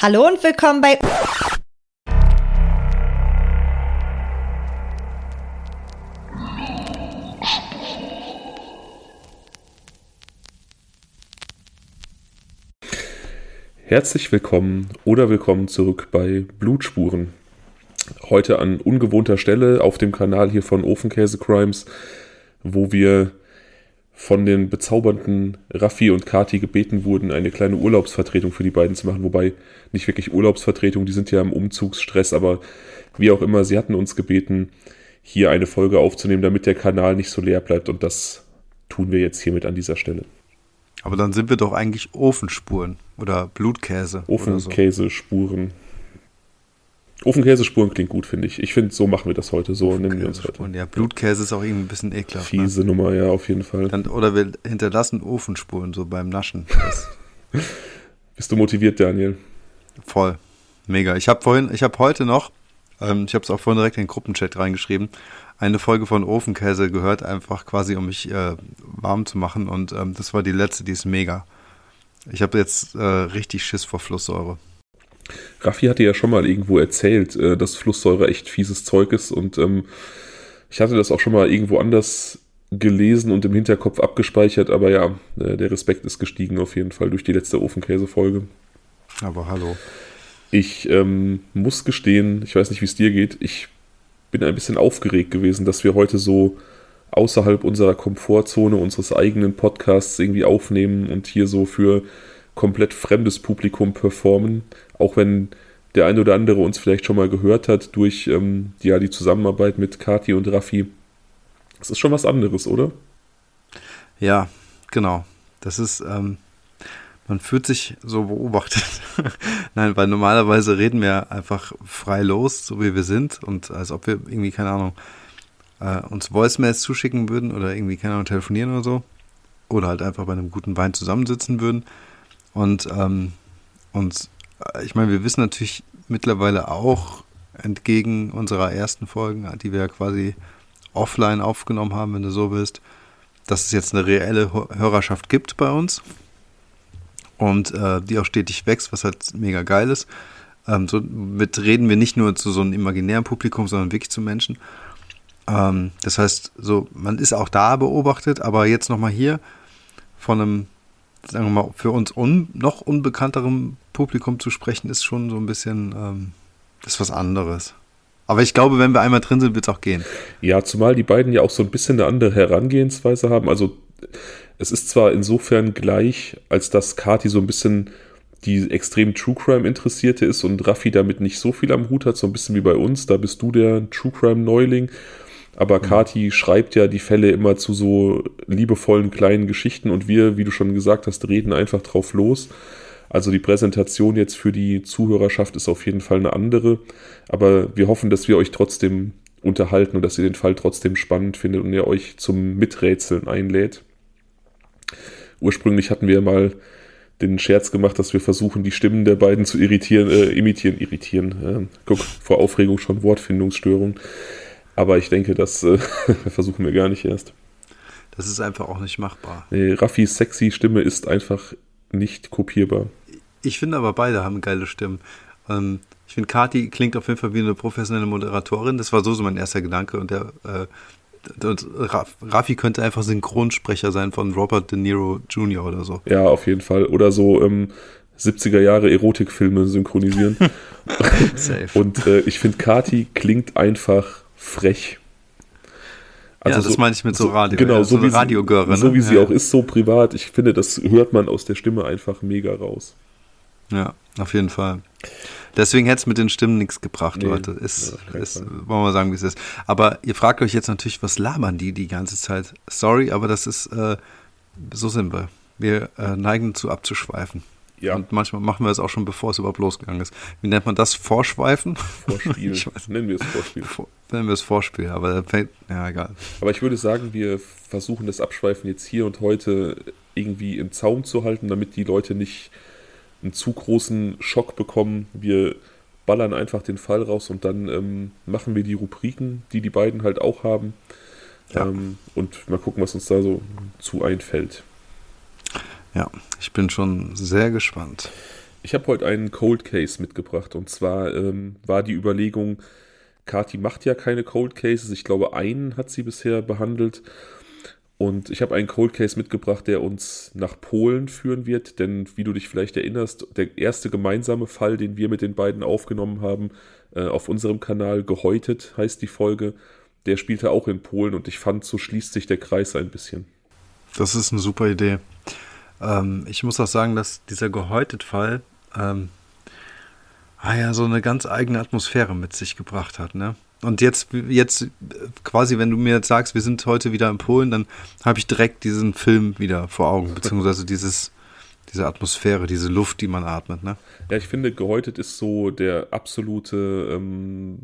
Hallo und willkommen bei. Herzlich willkommen oder willkommen zurück bei Blutspuren. Heute an ungewohnter Stelle auf dem Kanal hier von Ofenkäse Crimes, wo wir von den bezaubernden Raffi und Kati gebeten wurden, eine kleine Urlaubsvertretung für die beiden zu machen. Wobei nicht wirklich Urlaubsvertretung, die sind ja im Umzugsstress, aber wie auch immer, sie hatten uns gebeten, hier eine Folge aufzunehmen, damit der Kanal nicht so leer bleibt und das tun wir jetzt hiermit an dieser Stelle. Aber dann sind wir doch eigentlich Ofenspuren oder Blutkäse. Ofenkäsespuren. Ofenkäsespuren klingt gut, finde ich. Ich finde, so machen wir das heute. So nennen wir uns heute. Ja, Blutkäse ist auch irgendwie ein bisschen ekelhaft. Fiese ne? Nummer, ja, auf jeden Fall. Dann, oder wir hinterlassen Ofenspuren so beim Naschen. Bist du motiviert, Daniel? Voll. Mega. Ich habe vorhin, ich habe heute noch, ähm, ich habe es auch vorhin direkt in den Gruppenchat reingeschrieben, eine Folge von Ofenkäse gehört, einfach quasi, um mich äh, warm zu machen. Und ähm, das war die letzte, die ist mega. Ich habe jetzt äh, richtig Schiss vor Flusssäure. Raffi hatte ja schon mal irgendwo erzählt, äh, dass Flusssäure echt fieses Zeug ist und ähm, ich hatte das auch schon mal irgendwo anders gelesen und im Hinterkopf abgespeichert, aber ja, äh, der Respekt ist gestiegen auf jeden Fall durch die letzte Ofenkäse-Folge. Aber hallo. Ich ähm, muss gestehen, ich weiß nicht, wie es dir geht, ich bin ein bisschen aufgeregt gewesen, dass wir heute so außerhalb unserer Komfortzone unseres eigenen Podcasts irgendwie aufnehmen und hier so für komplett fremdes Publikum performen, auch wenn der ein oder andere uns vielleicht schon mal gehört hat durch ähm, ja, die Zusammenarbeit mit Kati und Raffi. Das ist schon was anderes, oder? Ja, genau. Das ist, ähm, man fühlt sich so beobachtet. Nein, weil normalerweise reden wir einfach frei los, so wie wir sind und als ob wir irgendwie, keine Ahnung, äh, uns Voicemails zuschicken würden oder irgendwie, keine Ahnung, telefonieren oder so. Oder halt einfach bei einem guten Wein zusammensitzen würden. Und, ähm, und äh, ich meine, wir wissen natürlich mittlerweile auch, entgegen unserer ersten Folgen, die wir quasi offline aufgenommen haben, wenn du so willst, dass es jetzt eine reelle Hörerschaft gibt bei uns und äh, die auch stetig wächst, was halt mega geil ist. Ähm, so mit reden wir nicht nur zu so einem imaginären Publikum, sondern wirklich zu Menschen. Ähm, das heißt, so man ist auch da beobachtet, aber jetzt nochmal hier von einem sagen wir mal, für uns un, noch unbekannterem Publikum zu sprechen, ist schon so ein bisschen, ähm, ist was anderes. Aber ich glaube, wenn wir einmal drin sind, wird es auch gehen. Ja, zumal die beiden ja auch so ein bisschen eine andere Herangehensweise haben. Also es ist zwar insofern gleich, als dass Kati so ein bisschen die extrem True Crime Interessierte ist und Raffi damit nicht so viel am Hut hat, so ein bisschen wie bei uns. Da bist du der True Crime Neuling aber mhm. Kati schreibt ja die Fälle immer zu so liebevollen kleinen Geschichten und wir, wie du schon gesagt hast, reden einfach drauf los. Also die Präsentation jetzt für die Zuhörerschaft ist auf jeden Fall eine andere. Aber wir hoffen, dass wir euch trotzdem unterhalten und dass ihr den Fall trotzdem spannend findet und ihr euch zum Miträtseln einlädt. Ursprünglich hatten wir mal den Scherz gemacht, dass wir versuchen, die Stimmen der beiden zu irritieren, äh, imitieren, irritieren. Äh, guck, vor Aufregung schon Wortfindungsstörung. Aber ich denke, das äh, versuchen wir gar nicht erst. Das ist einfach auch nicht machbar. Nee, Raffis sexy Stimme ist einfach nicht kopierbar. Ich finde aber beide haben geile Stimmen. Ähm, ich finde, Kati klingt auf jeden Fall wie eine professionelle Moderatorin. Das war so, so mein erster Gedanke. Und der äh, und Raffi könnte einfach Synchronsprecher sein von Robert De Niro Jr. oder so. Ja, auf jeden Fall. Oder so ähm, 70er Jahre Erotikfilme synchronisieren. Safe. Und äh, ich finde, Kati klingt einfach frech. Also ja, das so, meine ich mit so Radio. Genau, so, so wie Radiogöre. Ne? So wie ja. sie auch ist, so privat. Ich finde, das hört man aus der Stimme einfach mega raus. Ja, auf jeden Fall. Deswegen hätte es mit den Stimmen nichts gebracht, nee, Leute. Ist, ja, ist wollen wir sagen, wie es ist. Aber ihr fragt euch jetzt natürlich, was labern die die ganze Zeit? Sorry, aber das ist, äh, so sind wir. Wir äh, neigen zu abzuschweifen. Ja. Und manchmal machen wir es auch schon, bevor es überhaupt losgegangen ist. Wie nennt man das? Vorschweifen? Vorspiel. ich weiß. Nennen wir es Vorspiel. Vor, nennen wir es Vorspiel, aber fällt, ja, egal. Aber ich würde sagen, wir versuchen das Abschweifen jetzt hier und heute irgendwie im Zaum zu halten, damit die Leute nicht einen zu großen Schock bekommen. Wir ballern einfach den Fall raus und dann ähm, machen wir die Rubriken, die die beiden halt auch haben. Ja. Ähm, und mal gucken, was uns da so zu einfällt. Ja, ich bin schon sehr gespannt. Ich habe heute einen Cold Case mitgebracht und zwar ähm, war die Überlegung, Kati macht ja keine Cold Cases. Ich glaube, einen hat sie bisher behandelt. Und ich habe einen Cold Case mitgebracht, der uns nach Polen führen wird. Denn wie du dich vielleicht erinnerst, der erste gemeinsame Fall, den wir mit den beiden aufgenommen haben, äh, auf unserem Kanal, Gehäutet heißt die Folge, der spielte auch in Polen und ich fand, so schließt sich der Kreis ein bisschen. Das ist eine super Idee. Ähm, ich muss auch sagen, dass dieser Gehäutet-Fall ähm, ah ja, so eine ganz eigene Atmosphäre mit sich gebracht hat, ne? Und jetzt, jetzt quasi, wenn du mir jetzt sagst, wir sind heute wieder in Polen, dann habe ich direkt diesen Film wieder vor Augen, beziehungsweise dieses, diese Atmosphäre, diese Luft, die man atmet, ne? Ja, ich finde, Gehäutet ist so der absolute ähm,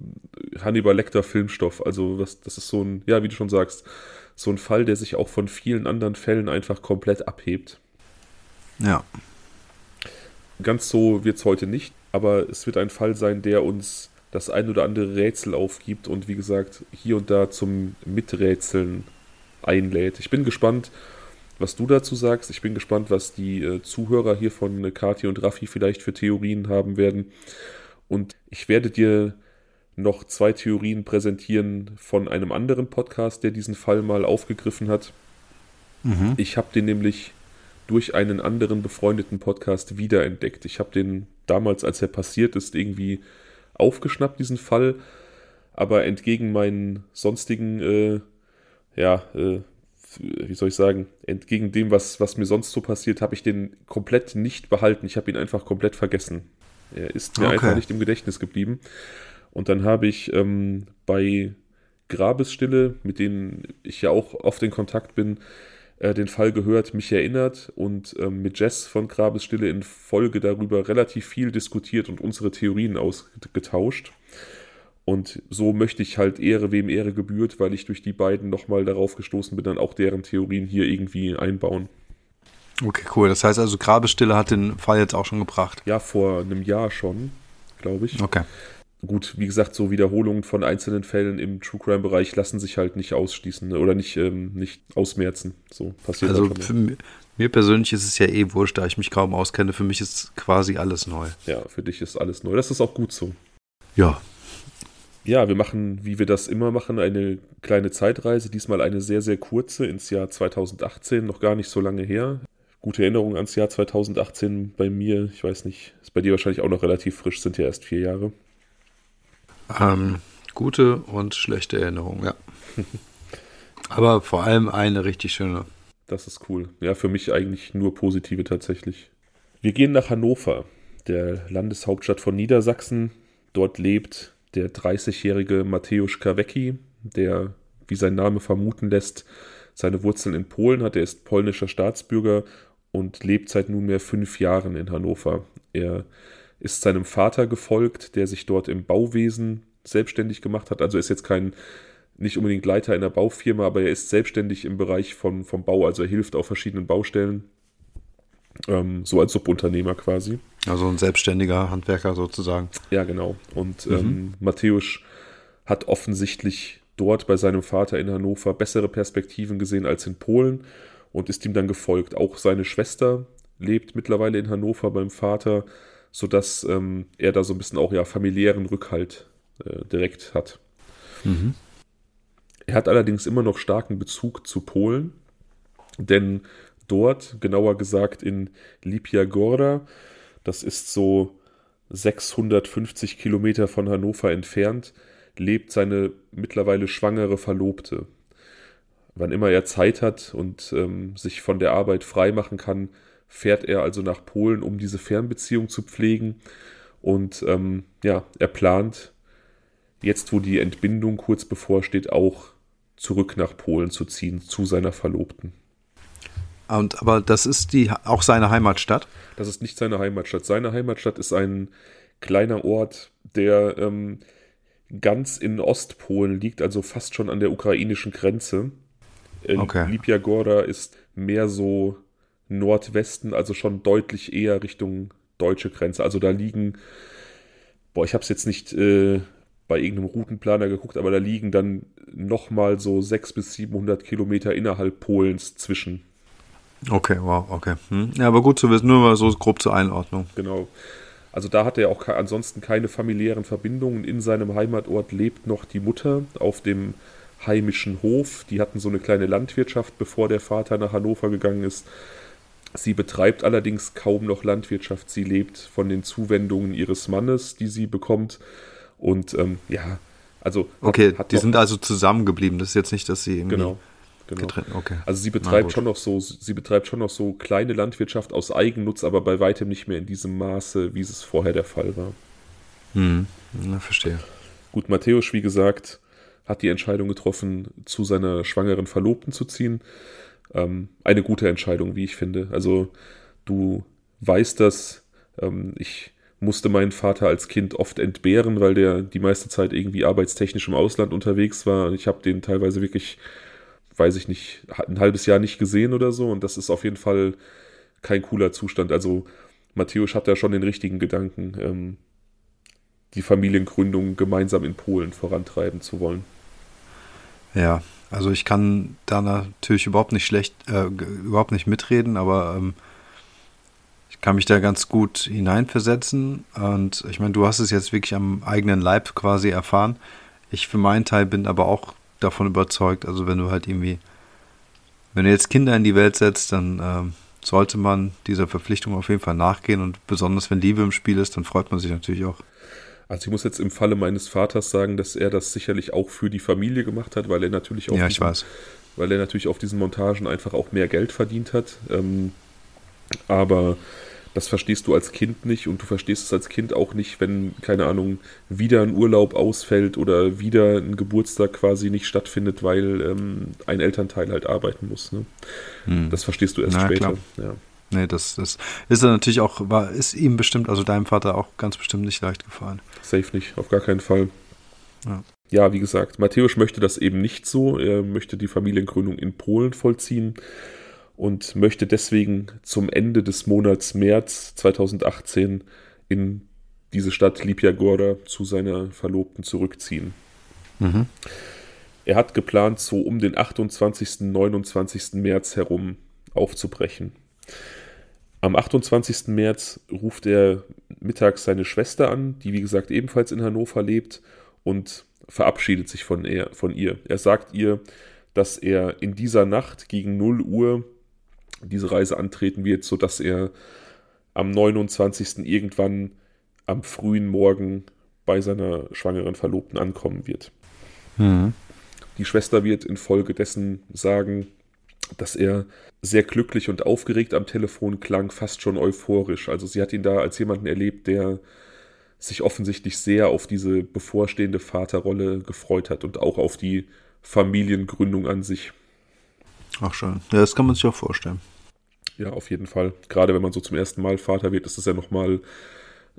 Hannibal Lecter Filmstoff. Also das, das ist so ein, ja, wie du schon sagst, so ein Fall, der sich auch von vielen anderen Fällen einfach komplett abhebt. Ja. Ganz so wird es heute nicht, aber es wird ein Fall sein, der uns das ein oder andere Rätsel aufgibt und wie gesagt hier und da zum Miträtseln einlädt. Ich bin gespannt, was du dazu sagst. Ich bin gespannt, was die äh, Zuhörer hier von äh, Kati und Raffi vielleicht für Theorien haben werden. Und ich werde dir noch zwei Theorien präsentieren von einem anderen Podcast, der diesen Fall mal aufgegriffen hat. Mhm. Ich habe den nämlich durch einen anderen befreundeten Podcast wiederentdeckt. Ich habe den damals, als er passiert ist, irgendwie aufgeschnappt, diesen Fall. Aber entgegen meinen sonstigen, äh, ja, äh, wie soll ich sagen, entgegen dem, was, was mir sonst so passiert, habe ich den komplett nicht behalten. Ich habe ihn einfach komplett vergessen. Er ist mir okay. einfach nicht im Gedächtnis geblieben. Und dann habe ich ähm, bei Grabesstille, mit denen ich ja auch oft in Kontakt bin, äh, den Fall gehört, mich erinnert und ähm, mit Jess von Grabesstille in Folge darüber relativ viel diskutiert und unsere Theorien ausgetauscht. Und so möchte ich halt Ehre, wem Ehre gebührt, weil ich durch die beiden nochmal darauf gestoßen bin, dann auch deren Theorien hier irgendwie einbauen. Okay, cool. Das heißt also, Grabestille hat den Fall jetzt auch schon gebracht. Ja, vor einem Jahr schon, glaube ich. Okay gut, wie gesagt, so Wiederholungen von einzelnen Fällen im True Crime Bereich lassen sich halt nicht ausschließen ne? oder nicht, ähm, nicht ausmerzen. So passiert Also halt für mir persönlich ist es ja eh wurscht, da ich mich kaum auskenne. Für mich ist quasi alles neu. Ja, für dich ist alles neu. Das ist auch gut so. Ja. Ja, wir machen, wie wir das immer machen, eine kleine Zeitreise. Diesmal eine sehr, sehr kurze ins Jahr 2018, noch gar nicht so lange her. Gute Erinnerung ans Jahr 2018 bei mir. Ich weiß nicht, ist bei dir wahrscheinlich auch noch relativ frisch, sind ja erst vier Jahre. Ähm, gute und schlechte Erinnerungen, ja. Aber vor allem eine richtig schöne. Das ist cool. Ja, für mich eigentlich nur positive tatsächlich. Wir gehen nach Hannover, der Landeshauptstadt von Niedersachsen. Dort lebt der 30-jährige Mateusz Kawecki, der, wie sein Name vermuten lässt, seine Wurzeln in Polen hat. Er ist polnischer Staatsbürger und lebt seit nunmehr fünf Jahren in Hannover. Er ist seinem Vater gefolgt, der sich dort im Bauwesen selbstständig gemacht hat. Also ist jetzt kein, nicht unbedingt Leiter in der Baufirma, aber er ist selbstständig im Bereich von, vom Bau, also er hilft auf verschiedenen Baustellen. Ähm, so als Subunternehmer quasi. Also ein selbstständiger Handwerker sozusagen. Ja, genau. Und mhm. ähm, Matthäus hat offensichtlich dort bei seinem Vater in Hannover bessere Perspektiven gesehen als in Polen und ist ihm dann gefolgt. Auch seine Schwester lebt mittlerweile in Hannover beim Vater sodass ähm, er da so ein bisschen auch ja familiären Rückhalt äh, direkt hat. Mhm. Er hat allerdings immer noch starken Bezug zu Polen, denn dort, genauer gesagt in Lipia Gorda, das ist so 650 Kilometer von Hannover entfernt, lebt seine mittlerweile schwangere Verlobte. Wann immer er Zeit hat und ähm, sich von der Arbeit frei machen kann, fährt er also nach Polen, um diese Fernbeziehung zu pflegen. Und ähm, ja, er plant jetzt, wo die Entbindung kurz bevorsteht, auch zurück nach Polen zu ziehen, zu seiner Verlobten. Und aber das ist die auch seine Heimatstadt? Das ist nicht seine Heimatstadt. Seine Heimatstadt ist ein kleiner Ort, der ähm, ganz in Ostpolen liegt, also fast schon an der ukrainischen Grenze. Okay. Lipia Gorda ist mehr so Nordwesten, also schon deutlich eher Richtung deutsche Grenze. Also da liegen, boah, ich habe es jetzt nicht äh, bei irgendeinem Routenplaner geguckt, aber da liegen dann nochmal so 600 bis 700 Kilometer innerhalb Polens zwischen. Okay, wow, okay. Hm. Ja, aber gut zu wissen, nur mal so grob zur Einordnung. Genau. Also da hat er auch ansonsten keine familiären Verbindungen. In seinem Heimatort lebt noch die Mutter auf dem heimischen Hof. Die hatten so eine kleine Landwirtschaft, bevor der Vater nach Hannover gegangen ist. Sie betreibt allerdings kaum noch Landwirtschaft. Sie lebt von den Zuwendungen ihres Mannes, die sie bekommt. Und ähm, ja, also. Okay, hat, hat die sind also zusammengeblieben. Das ist jetzt nicht, dass sie irgendwie. Genau. Genau. Okay. Also sie betreibt schon noch so, sie betreibt schon noch so kleine Landwirtschaft aus Eigennutz, aber bei weitem nicht mehr in diesem Maße, wie es vorher der Fall war. Hm, na, verstehe. Gut, Matthäus, wie gesagt, hat die Entscheidung getroffen, zu seiner schwangeren Verlobten zu ziehen. Ähm, eine gute Entscheidung, wie ich finde. Also du weißt das. Ähm, ich musste meinen Vater als Kind oft entbehren, weil der die meiste Zeit irgendwie arbeitstechnisch im Ausland unterwegs war. Ich habe den teilweise wirklich, weiß ich nicht, ein halbes Jahr nicht gesehen oder so. Und das ist auf jeden Fall kein cooler Zustand. Also Matthäus hat da schon den richtigen Gedanken, ähm, die Familiengründung gemeinsam in Polen vorantreiben zu wollen. Ja, also ich kann da natürlich überhaupt nicht schlecht, äh, überhaupt nicht mitreden, aber ähm, ich kann mich da ganz gut hineinversetzen. Und ich meine, du hast es jetzt wirklich am eigenen Leib quasi erfahren. Ich für meinen Teil bin aber auch davon überzeugt, also wenn du halt irgendwie, wenn du jetzt Kinder in die Welt setzt, dann ähm, sollte man dieser Verpflichtung auf jeden Fall nachgehen und besonders wenn Liebe im Spiel ist, dann freut man sich natürlich auch. Also ich muss jetzt im Falle meines Vaters sagen, dass er das sicherlich auch für die Familie gemacht hat, weil er natürlich auf, ja, diesen, weil er natürlich auf diesen Montagen einfach auch mehr Geld verdient hat. Ähm, aber das verstehst du als Kind nicht und du verstehst es als Kind auch nicht, wenn, keine Ahnung, wieder ein Urlaub ausfällt oder wieder ein Geburtstag quasi nicht stattfindet, weil ähm, ein Elternteil halt arbeiten muss. Ne? Hm. Das verstehst du erst Na, später. Ja. Nee, das, das ist er natürlich auch, war, ist ihm bestimmt, also deinem Vater auch ganz bestimmt nicht leicht gefallen. Safe nicht, auf gar keinen Fall. Ja. ja, wie gesagt, Matthäus möchte das eben nicht so. Er möchte die Familiengründung in Polen vollziehen und möchte deswegen zum Ende des Monats März 2018 in diese Stadt Lipia Gorda zu seiner Verlobten zurückziehen. Mhm. Er hat geplant, so um den 28. 29. März herum aufzubrechen. Am 28. März ruft er mittags seine Schwester an, die wie gesagt ebenfalls in Hannover lebt und verabschiedet sich von, er, von ihr. Er sagt ihr, dass er in dieser Nacht gegen 0 Uhr diese Reise antreten wird, sodass er am 29. irgendwann am frühen Morgen bei seiner schwangeren Verlobten ankommen wird. Mhm. Die Schwester wird infolgedessen sagen, dass er sehr glücklich und aufgeregt am Telefon klang, fast schon euphorisch. Also sie hat ihn da als jemanden erlebt, der sich offensichtlich sehr auf diese bevorstehende Vaterrolle gefreut hat und auch auf die Familiengründung an sich. Ach schön. Ja, das kann man sich auch vorstellen. Ja, auf jeden Fall. Gerade wenn man so zum ersten Mal Vater wird, ist das ja nochmal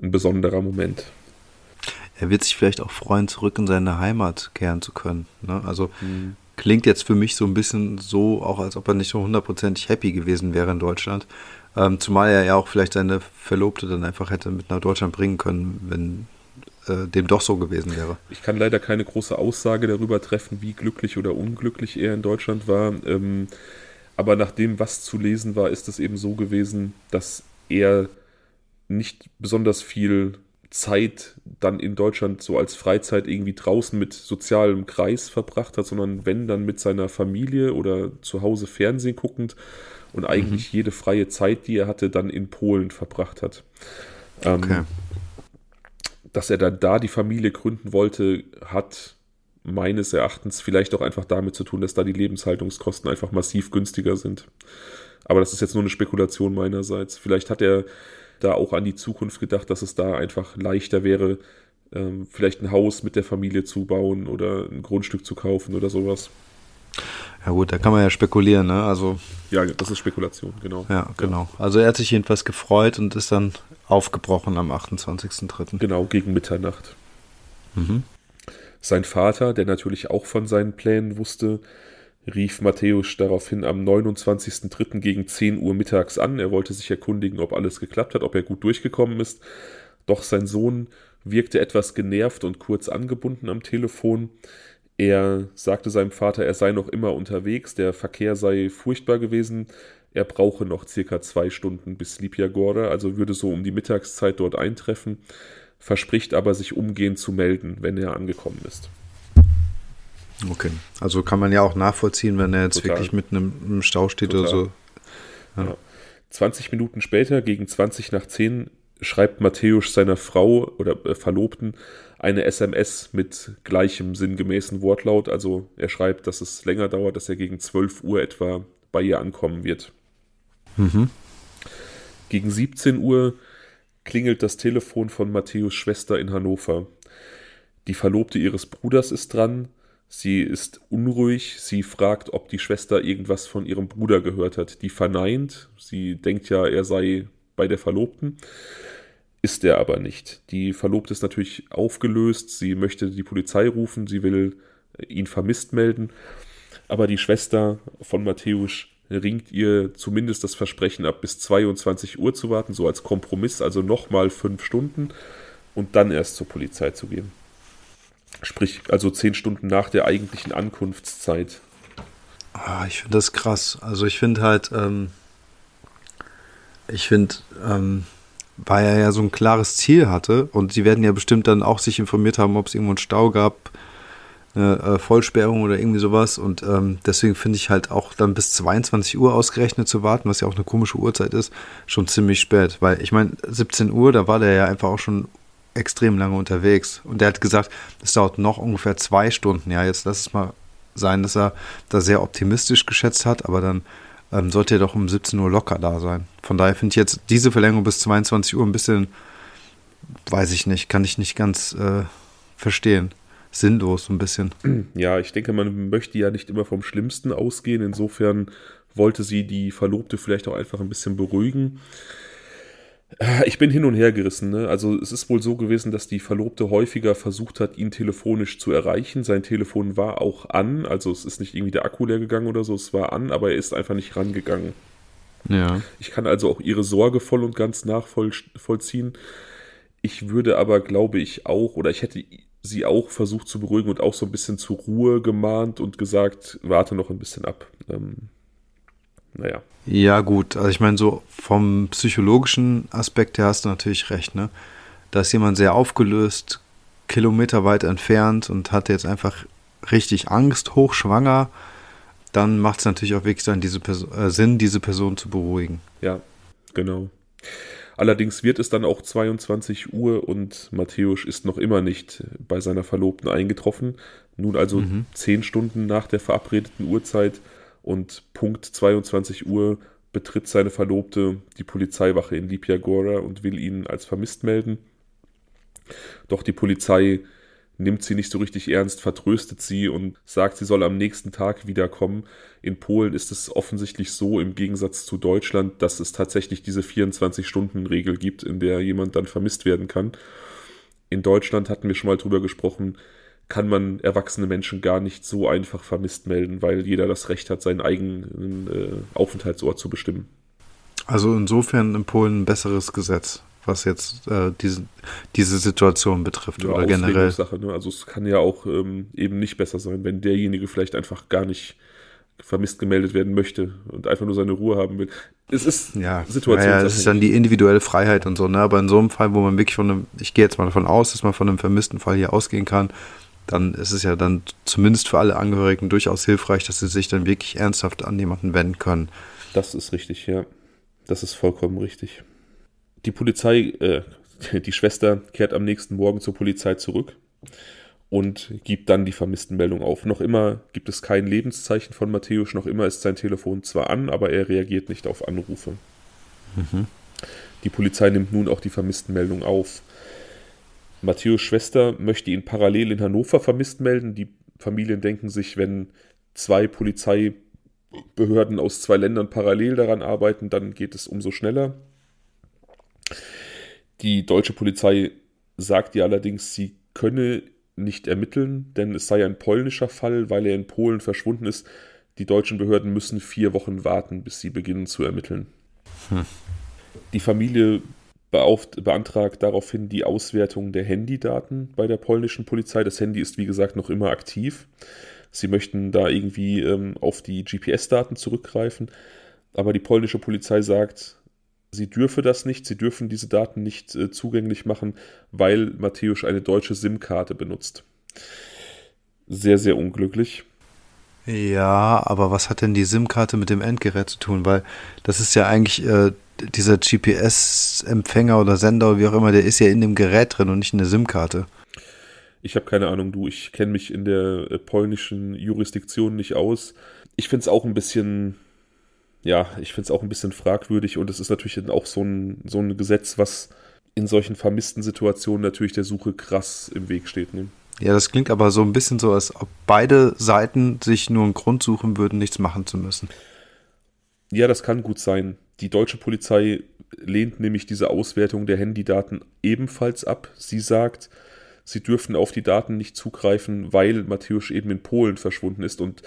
ein besonderer Moment. Er wird sich vielleicht auch freuen, zurück in seine Heimat kehren zu können. Ne? Also mhm klingt jetzt für mich so ein bisschen so, auch als ob er nicht so hundertprozentig happy gewesen wäre in Deutschland. Ähm, zumal er ja auch vielleicht seine Verlobte dann einfach hätte mit nach Deutschland bringen können, wenn äh, dem doch so gewesen wäre. Ich kann leider keine große Aussage darüber treffen, wie glücklich oder unglücklich er in Deutschland war. Ähm, aber nach dem, was zu lesen war, ist es eben so gewesen, dass er nicht besonders viel Zeit dann in Deutschland so als Freizeit irgendwie draußen mit sozialem Kreis verbracht hat, sondern wenn dann mit seiner Familie oder zu Hause Fernsehen guckend und eigentlich mhm. jede freie Zeit, die er hatte, dann in Polen verbracht hat. Ähm, okay. dass er dann da die Familie gründen wollte, hat meines Erachtens vielleicht auch einfach damit zu tun, dass da die Lebenshaltungskosten einfach massiv günstiger sind. Aber das ist jetzt nur eine Spekulation meinerseits. Vielleicht hat er da auch an die Zukunft gedacht, dass es da einfach leichter wäre, ähm, vielleicht ein Haus mit der Familie zu bauen oder ein Grundstück zu kaufen oder sowas. Ja gut, da kann man ja spekulieren, ne? Also ja, das ist Spekulation, genau. Ja, genau. Also er hat sich jedenfalls gefreut und ist dann aufgebrochen am 28.03. Genau, gegen Mitternacht. Mhm. Sein Vater, der natürlich auch von seinen Plänen wusste, rief Matthäus daraufhin am 29.03. gegen 10 Uhr mittags an. Er wollte sich erkundigen, ob alles geklappt hat, ob er gut durchgekommen ist. Doch sein Sohn wirkte etwas genervt und kurz angebunden am Telefon. Er sagte seinem Vater, er sei noch immer unterwegs, der Verkehr sei furchtbar gewesen. Er brauche noch circa zwei Stunden bis Lipiagora, also würde so um die Mittagszeit dort eintreffen, verspricht aber, sich umgehend zu melden, wenn er angekommen ist. Okay, also kann man ja auch nachvollziehen, wenn er jetzt Total. wirklich mitten im, im Stau steht Total. oder so. Ja. Ja. 20 Minuten später, gegen 20 nach 10, schreibt Matthäus seiner Frau oder äh, Verlobten eine SMS mit gleichem sinngemäßen Wortlaut. Also er schreibt, dass es länger dauert, dass er gegen 12 Uhr etwa bei ihr ankommen wird. Mhm. Gegen 17 Uhr klingelt das Telefon von Matthäus Schwester in Hannover. Die Verlobte ihres Bruders ist dran. Sie ist unruhig. Sie fragt, ob die Schwester irgendwas von ihrem Bruder gehört hat. Die verneint. Sie denkt ja, er sei bei der Verlobten. Ist er aber nicht. Die Verlobte ist natürlich aufgelöst. Sie möchte die Polizei rufen. Sie will ihn vermisst melden. Aber die Schwester von Matthäus ringt ihr zumindest das Versprechen ab, bis 22 Uhr zu warten, so als Kompromiss, also nochmal fünf Stunden und dann erst zur Polizei zu gehen. Sprich, also zehn Stunden nach der eigentlichen Ankunftszeit. Ah, ich finde das krass. Also ich finde halt, ähm, ich finde, ähm, weil er ja so ein klares Ziel hatte und sie werden ja bestimmt dann auch sich informiert haben, ob es irgendwo einen Stau gab, eine äh, Vollsperrung oder irgendwie sowas. Und ähm, deswegen finde ich halt auch dann bis 22 Uhr ausgerechnet zu warten, was ja auch eine komische Uhrzeit ist, schon ziemlich spät. Weil ich meine, 17 Uhr, da war der ja einfach auch schon extrem lange unterwegs. Und der hat gesagt, das dauert noch ungefähr zwei Stunden. Ja, jetzt lass es mal sein, dass er da sehr optimistisch geschätzt hat, aber dann ähm, sollte er doch um 17 Uhr locker da sein. Von daher finde ich jetzt diese Verlängerung bis 22 Uhr ein bisschen, weiß ich nicht, kann ich nicht ganz äh, verstehen sinnlos ein bisschen. Ja, ich denke, man möchte ja nicht immer vom Schlimmsten ausgehen. Insofern wollte sie die Verlobte vielleicht auch einfach ein bisschen beruhigen. Ich bin hin und her gerissen. Ne? Also es ist wohl so gewesen, dass die Verlobte häufiger versucht hat, ihn telefonisch zu erreichen. Sein Telefon war auch an, also es ist nicht irgendwie der Akku leer gegangen oder so, es war an, aber er ist einfach nicht rangegangen. Ja. Ich kann also auch ihre Sorge voll und ganz nachvollziehen. Ich würde aber, glaube ich, auch, oder ich hätte sie auch versucht zu beruhigen und auch so ein bisschen zur Ruhe gemahnt und gesagt, warte noch ein bisschen ab. Ähm, naja. Ja, gut. Also ich meine, so vom psychologischen Aspekt her hast du natürlich recht, ne? Da ist jemand sehr aufgelöst, kilometerweit entfernt und hat jetzt einfach richtig Angst, hochschwanger. Dann macht es natürlich auch wirklich dann diese Person, äh, Sinn, diese Person zu beruhigen. Ja, genau. Allerdings wird es dann auch 22 Uhr und Matthäus ist noch immer nicht bei seiner Verlobten eingetroffen. Nun also mhm. 10 Stunden nach der verabredeten Uhrzeit und Punkt 22 Uhr betritt seine Verlobte die Polizeiwache in Lipiagora und will ihn als vermisst melden. Doch die Polizei nimmt sie nicht so richtig ernst, vertröstet sie und sagt, sie soll am nächsten Tag wiederkommen. In Polen ist es offensichtlich so, im Gegensatz zu Deutschland, dass es tatsächlich diese 24-Stunden-Regel gibt, in der jemand dann vermisst werden kann. In Deutschland hatten wir schon mal drüber gesprochen, kann man erwachsene Menschen gar nicht so einfach vermisst melden, weil jeder das Recht hat, seinen eigenen äh, Aufenthaltsort zu bestimmen. Also insofern in Polen ein besseres Gesetz was jetzt äh, diese, diese Situation betrifft ja, oder generell. Sache, ne? Also es kann ja auch ähm, eben nicht besser sein, wenn derjenige vielleicht einfach gar nicht vermisst gemeldet werden möchte und einfach nur seine Ruhe haben will. Es ist ja, Situation. Ja, es ist dann die individuelle Freiheit und so, ne? Aber in so einem Fall, wo man wirklich von einem, ich gehe jetzt mal davon aus, dass man von einem vermissten Fall hier ausgehen kann, dann ist es ja dann zumindest für alle Angehörigen durchaus hilfreich, dass sie sich dann wirklich ernsthaft an jemanden wenden können. Das ist richtig, ja. Das ist vollkommen richtig. Die Polizei, äh, die Schwester kehrt am nächsten Morgen zur Polizei zurück und gibt dann die Vermisstenmeldung auf. Noch immer gibt es kein Lebenszeichen von Matthäus, noch immer ist sein Telefon zwar an, aber er reagiert nicht auf Anrufe. Mhm. Die Polizei nimmt nun auch die Vermisstenmeldung auf. Matthäus Schwester möchte ihn parallel in Hannover vermisst melden. Die Familien denken sich, wenn zwei Polizeibehörden aus zwei Ländern parallel daran arbeiten, dann geht es umso schneller. Die deutsche Polizei sagt ihr allerdings, sie könne nicht ermitteln, denn es sei ein polnischer Fall, weil er in Polen verschwunden ist. Die deutschen Behörden müssen vier Wochen warten, bis sie beginnen zu ermitteln. Hm. Die Familie beantragt daraufhin die Auswertung der Handydaten bei der polnischen Polizei. Das Handy ist, wie gesagt, noch immer aktiv. Sie möchten da irgendwie ähm, auf die GPS-Daten zurückgreifen. Aber die polnische Polizei sagt, sie dürfe das nicht, sie dürfen diese Daten nicht äh, zugänglich machen, weil Matthäus eine deutsche SIM-Karte benutzt. Sehr, sehr unglücklich. Ja, aber was hat denn die SIM-Karte mit dem Endgerät zu tun? Weil das ist ja eigentlich äh, dieser GPS-Empfänger oder Sender, wie auch immer, der ist ja in dem Gerät drin und nicht in der SIM-Karte. Ich habe keine Ahnung, du, ich kenne mich in der äh, polnischen Jurisdiktion nicht aus. Ich finde es auch ein bisschen, ja, ich finde es auch ein bisschen fragwürdig und es ist natürlich auch so ein, so ein Gesetz, was in solchen vermissten Situationen natürlich der Suche krass im Weg steht. Ne? Ja, das klingt aber so ein bisschen so, als ob beide Seiten sich nur einen Grund suchen würden, nichts machen zu müssen. Ja, das kann gut sein. Die deutsche Polizei lehnt nämlich diese Auswertung der Handydaten ebenfalls ab. Sie sagt, sie dürfen auf die Daten nicht zugreifen, weil Matthäus eben in Polen verschwunden ist. Und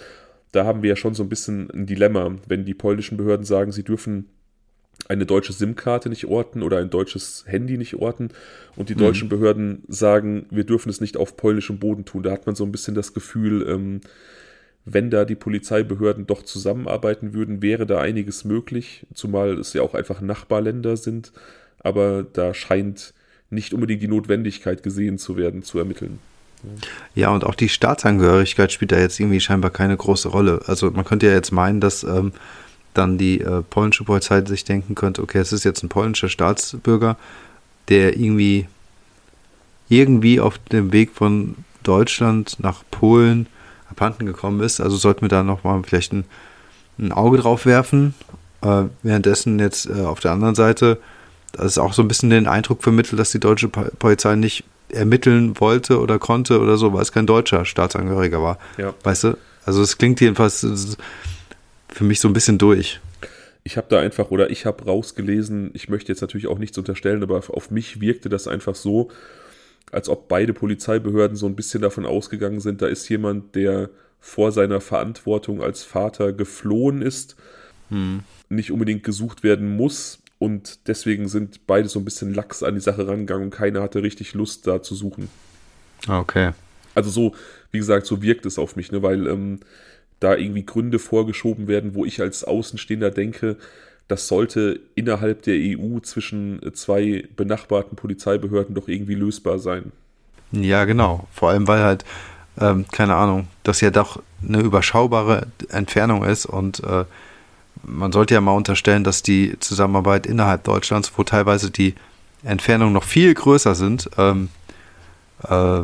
da haben wir ja schon so ein bisschen ein Dilemma, wenn die polnischen Behörden sagen, sie dürfen eine deutsche SIM-Karte nicht orten oder ein deutsches Handy nicht orten und die mhm. deutschen Behörden sagen, wir dürfen es nicht auf polnischem Boden tun. Da hat man so ein bisschen das Gefühl, ähm, wenn da die Polizeibehörden doch zusammenarbeiten würden, wäre da einiges möglich, zumal es ja auch einfach Nachbarländer sind, aber da scheint nicht unbedingt die Notwendigkeit gesehen zu werden, zu ermitteln. Ja, und auch die Staatsangehörigkeit spielt da jetzt irgendwie scheinbar keine große Rolle. Also man könnte ja jetzt meinen, dass ähm, dann die äh, polnische Polizei sich denken könnte, okay, es ist jetzt ein polnischer Staatsbürger, der irgendwie irgendwie auf dem Weg von Deutschland nach Polen abhanden gekommen ist. Also sollten wir da nochmal vielleicht ein, ein, Auge drauf werfen. Äh, währenddessen jetzt äh, auf der anderen Seite, das ist auch so ein bisschen den Eindruck vermittelt, dass die deutsche Polizei nicht ermitteln wollte oder konnte oder so, weil es kein deutscher Staatsangehöriger war. Ja. Weißt du? Also es klingt jedenfalls für mich so ein bisschen durch. Ich habe da einfach, oder ich habe rausgelesen, ich möchte jetzt natürlich auch nichts unterstellen, aber auf mich wirkte das einfach so, als ob beide Polizeibehörden so ein bisschen davon ausgegangen sind, da ist jemand, der vor seiner Verantwortung als Vater geflohen ist, hm. nicht unbedingt gesucht werden muss. Und deswegen sind beide so ein bisschen lax an die Sache rangegangen und keiner hatte richtig Lust, da zu suchen. Okay. Also so, wie gesagt, so wirkt es auf mich, ne? weil ähm, da irgendwie Gründe vorgeschoben werden, wo ich als Außenstehender denke, das sollte innerhalb der EU zwischen zwei benachbarten Polizeibehörden doch irgendwie lösbar sein. Ja, genau. Vor allem, weil halt, ähm, keine Ahnung, das ja doch eine überschaubare Entfernung ist und äh, man sollte ja mal unterstellen, dass die Zusammenarbeit innerhalb Deutschlands, wo teilweise die Entfernungen noch viel größer sind, ähm, äh,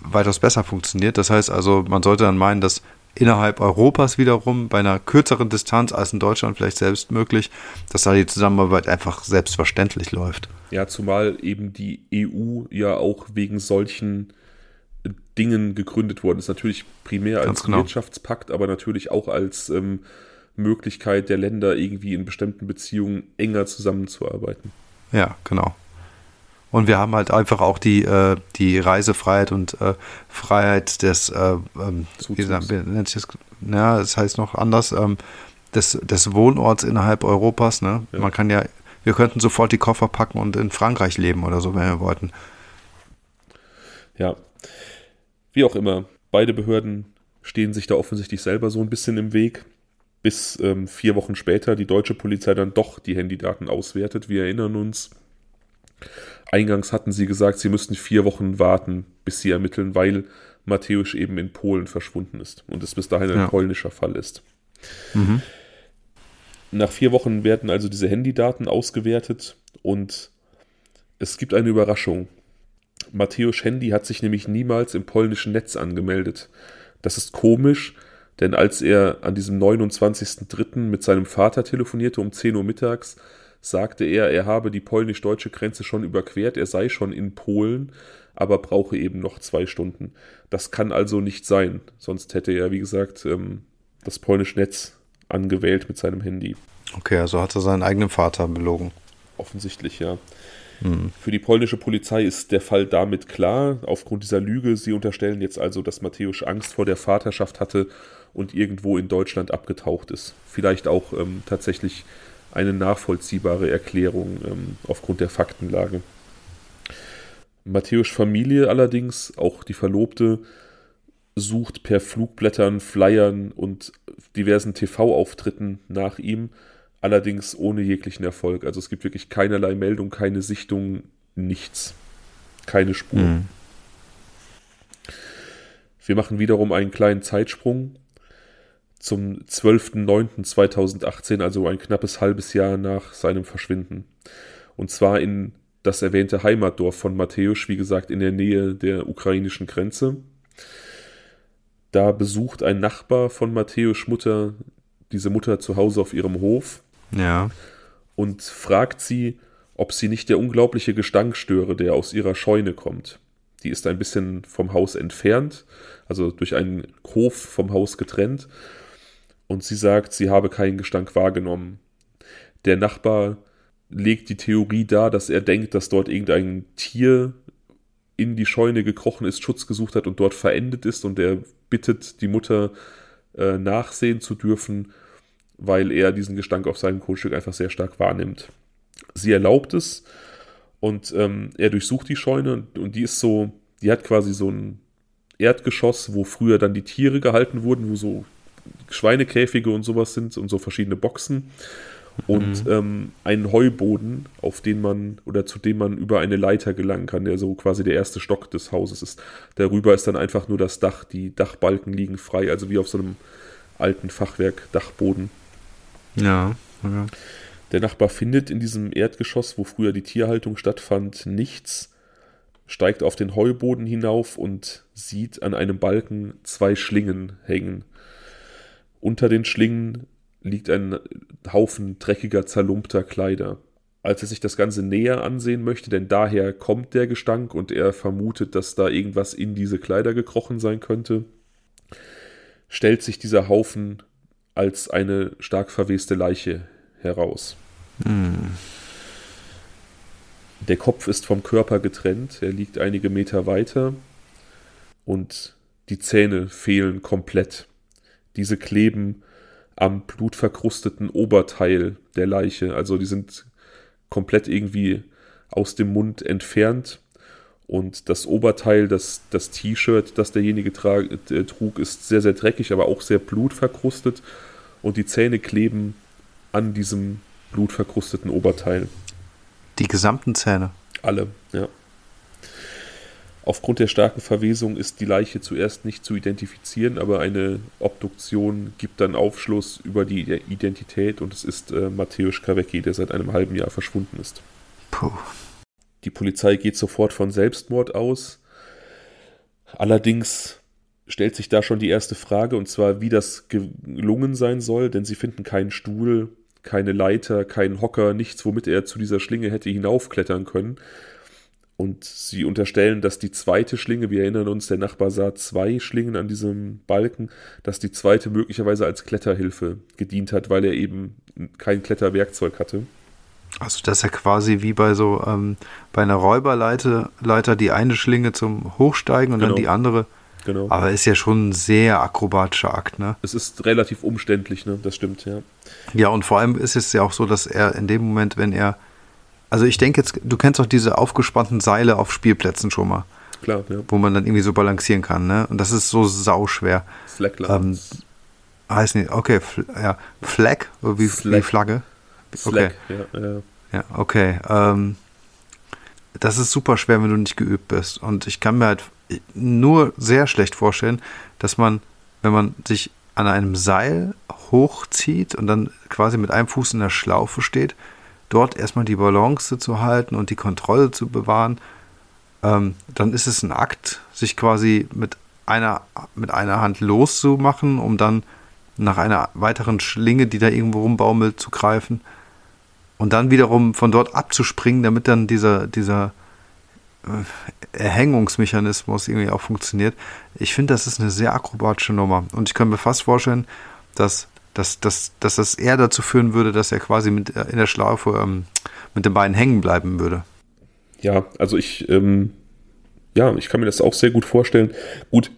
weitaus besser funktioniert. Das heißt also, man sollte dann meinen, dass innerhalb Europas wiederum bei einer kürzeren Distanz als in Deutschland vielleicht selbst möglich, dass da die Zusammenarbeit einfach selbstverständlich läuft. Ja, zumal eben die EU ja auch wegen solchen Dingen gegründet worden ist. Natürlich primär als genau. Wirtschaftspakt, aber natürlich auch als ähm, Möglichkeit der Länder irgendwie in bestimmten Beziehungen enger zusammenzuarbeiten. Ja, genau. Und wir haben halt einfach auch die, äh, die Reisefreiheit und äh, Freiheit des, äh, ähm, wie nennt sich das? Ja, das heißt noch anders, ähm, des, des Wohnorts innerhalb Europas. Ne? Ja. Man kann ja, wir könnten sofort die Koffer packen und in Frankreich leben oder so, wenn wir wollten. Ja, wie auch immer, beide Behörden stehen sich da offensichtlich selber so ein bisschen im Weg, bis ähm, vier Wochen später die deutsche Polizei dann doch die Handydaten auswertet. Wir erinnern uns, Eingangs hatten sie gesagt, sie müssten vier Wochen warten, bis sie ermitteln, weil Matthäus eben in Polen verschwunden ist und es bis dahin ein ja. polnischer Fall ist. Mhm. Nach vier Wochen werden also diese Handydaten ausgewertet und es gibt eine Überraschung. Matthäus Handy hat sich nämlich niemals im polnischen Netz angemeldet. Das ist komisch, denn als er an diesem 29.03. mit seinem Vater telefonierte um 10 Uhr mittags, sagte er, er habe die polnisch-deutsche Grenze schon überquert, er sei schon in Polen, aber brauche eben noch zwei Stunden. Das kann also nicht sein, sonst hätte er, wie gesagt, ähm, das polnische Netz angewählt mit seinem Handy. Okay, also hat er seinen eigenen Vater belogen. Offensichtlich, ja. Hm. Für die polnische Polizei ist der Fall damit klar, aufgrund dieser Lüge. Sie unterstellen jetzt also, dass Matthäus Angst vor der Vaterschaft hatte und irgendwo in Deutschland abgetaucht ist. Vielleicht auch ähm, tatsächlich eine nachvollziehbare Erklärung ähm, aufgrund der Faktenlage. Matthäus Familie allerdings, auch die Verlobte, sucht per Flugblättern, Flyern und diversen TV-Auftritten nach ihm, allerdings ohne jeglichen Erfolg. Also es gibt wirklich keinerlei Meldung, keine Sichtung, nichts. Keine Spur. Mhm. Wir machen wiederum einen kleinen Zeitsprung zum 12.09.2018, also ein knappes halbes Jahr nach seinem Verschwinden. Und zwar in das erwähnte Heimatdorf von Matthäus, wie gesagt, in der Nähe der ukrainischen Grenze. Da besucht ein Nachbar von Matthäus Mutter diese Mutter zu Hause auf ihrem Hof. Ja. Und fragt sie, ob sie nicht der unglaubliche Gestank störe, der aus ihrer Scheune kommt. Die ist ein bisschen vom Haus entfernt, also durch einen Hof vom Haus getrennt. Und sie sagt, sie habe keinen Gestank wahrgenommen. Der Nachbar legt die Theorie dar, dass er denkt, dass dort irgendein Tier in die Scheune gekrochen ist, Schutz gesucht hat und dort verendet ist und er bittet die Mutter äh, nachsehen zu dürfen, weil er diesen Gestank auf seinem Grundstück einfach sehr stark wahrnimmt. Sie erlaubt es und ähm, er durchsucht die Scheune und, und die ist so, die hat quasi so ein Erdgeschoss, wo früher dann die Tiere gehalten wurden, wo so Schweinekäfige und sowas sind und so verschiedene Boxen und mhm. ähm, einen Heuboden, auf den man oder zu dem man über eine Leiter gelangen kann, der so quasi der erste Stock des Hauses ist. Darüber ist dann einfach nur das Dach, die Dachbalken liegen frei, also wie auf so einem alten Fachwerk Dachboden. Ja, ja. Der Nachbar findet in diesem Erdgeschoss, wo früher die Tierhaltung stattfand, nichts, steigt auf den Heuboden hinauf und sieht an einem Balken zwei Schlingen hängen. Unter den Schlingen liegt ein Haufen dreckiger, zerlumpter Kleider. Als er sich das Ganze näher ansehen möchte, denn daher kommt der Gestank und er vermutet, dass da irgendwas in diese Kleider gekrochen sein könnte, stellt sich dieser Haufen als eine stark verweste Leiche heraus. Hm. Der Kopf ist vom Körper getrennt, er liegt einige Meter weiter und die Zähne fehlen komplett. Diese kleben am blutverkrusteten Oberteil der Leiche. Also die sind komplett irgendwie aus dem Mund entfernt. Und das Oberteil, das, das T-Shirt, das derjenige äh, trug, ist sehr, sehr dreckig, aber auch sehr blutverkrustet. Und die Zähne kleben an diesem blutverkrusteten Oberteil. Die gesamten Zähne? Alle, ja. Aufgrund der starken Verwesung ist die Leiche zuerst nicht zu identifizieren, aber eine Obduktion gibt dann Aufschluss über die Identität und es ist äh, Mateusz Kawecki, der seit einem halben Jahr verschwunden ist. Puh. Die Polizei geht sofort von Selbstmord aus. Allerdings stellt sich da schon die erste Frage, und zwar, wie das gelungen sein soll, denn sie finden keinen Stuhl, keine Leiter, keinen Hocker, nichts, womit er zu dieser Schlinge hätte hinaufklettern können. Und sie unterstellen, dass die zweite Schlinge, wir erinnern uns, der Nachbar sah zwei Schlingen an diesem Balken, dass die zweite möglicherweise als Kletterhilfe gedient hat, weil er eben kein Kletterwerkzeug hatte. Also das ist ja quasi wie bei so ähm, bei einer Räuberleiter Leiter die eine Schlinge zum Hochsteigen und genau. dann die andere. Genau. Aber ist ja schon ein sehr akrobatischer Akt, ne? Es ist relativ umständlich, ne? Das stimmt, ja. Ja, und vor allem ist es ja auch so, dass er in dem Moment, wenn er also ich denke jetzt, du kennst doch diese aufgespannten Seile auf Spielplätzen schon mal. Klar, ja. Wo man dann irgendwie so balancieren kann, ne? Und das ist so sauschwer. Slacklines. Ähm, heißt nicht, okay, fl ja. Flag, wie, Slack. wie Flagge. Slack, okay. ja, ja. Ja, okay. Ähm, das ist super schwer, wenn du nicht geübt bist. Und ich kann mir halt nur sehr schlecht vorstellen, dass man, wenn man sich an einem Seil hochzieht und dann quasi mit einem Fuß in der Schlaufe steht, dort erstmal die Balance zu halten und die Kontrolle zu bewahren, ähm, dann ist es ein Akt, sich quasi mit einer, mit einer Hand loszumachen, um dann nach einer weiteren Schlinge, die da irgendwo rumbaumelt, zu greifen und dann wiederum von dort abzuspringen, damit dann dieser, dieser äh, Erhängungsmechanismus irgendwie auch funktioniert. Ich finde, das ist eine sehr akrobatische Nummer und ich kann mir fast vorstellen, dass dass, dass, dass das eher dazu führen würde, dass er quasi mit, äh, in der Schlaufe ähm, mit den Beinen hängen bleiben würde. Ja, also ich, ähm, ja, ich kann mir das auch sehr gut vorstellen. Gut,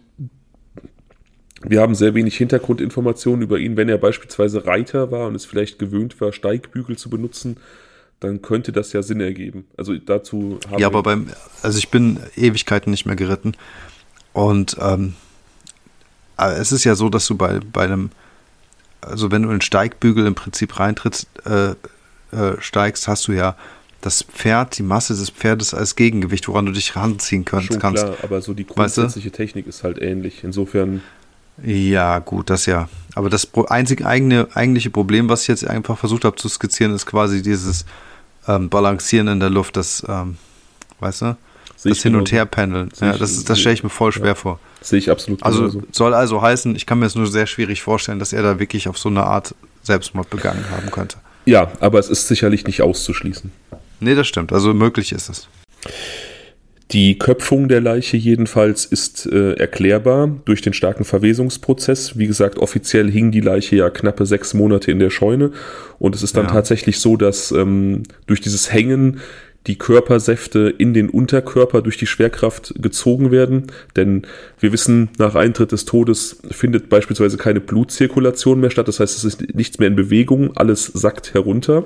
wir haben sehr wenig Hintergrundinformationen über ihn. Wenn er beispielsweise Reiter war und es vielleicht gewöhnt war, Steigbügel zu benutzen, dann könnte das ja Sinn ergeben. Also dazu haben Ja, aber beim, also ich bin Ewigkeiten nicht mehr geritten. Und ähm, es ist ja so, dass du bei, bei einem also wenn du in Steigbügel im Prinzip reintrittst, äh, äh, steigst, hast du ja das Pferd, die Masse des Pferdes als Gegengewicht, woran du dich ranziehen kannst. Schon kannst. klar, aber so die grundsätzliche weißt du? Technik ist halt ähnlich. Insofern. Ja, gut, das ja. Aber das einzig eigene, eigentliche Problem, was ich jetzt einfach versucht habe zu skizzieren, ist quasi dieses ähm, Balancieren in der Luft, das, ähm, weißt du? Das Hin- und Her-Pendeln. Ja, das, das stelle ich mir voll schwer ja. vor. Sehe ich absolut. Also genauso. soll also heißen, ich kann mir es nur sehr schwierig vorstellen, dass er da wirklich auf so eine Art Selbstmord begangen haben könnte. Ja, aber es ist sicherlich nicht auszuschließen. Nee, das stimmt. Also möglich ist es. Die Köpfung der Leiche jedenfalls ist äh, erklärbar durch den starken Verwesungsprozess. Wie gesagt, offiziell hing die Leiche ja knappe sechs Monate in der Scheune und es ist dann ja. tatsächlich so, dass ähm, durch dieses Hängen die Körpersäfte in den Unterkörper durch die Schwerkraft gezogen werden. Denn wir wissen, nach Eintritt des Todes findet beispielsweise keine Blutzirkulation mehr statt. Das heißt, es ist nichts mehr in Bewegung, alles sackt herunter.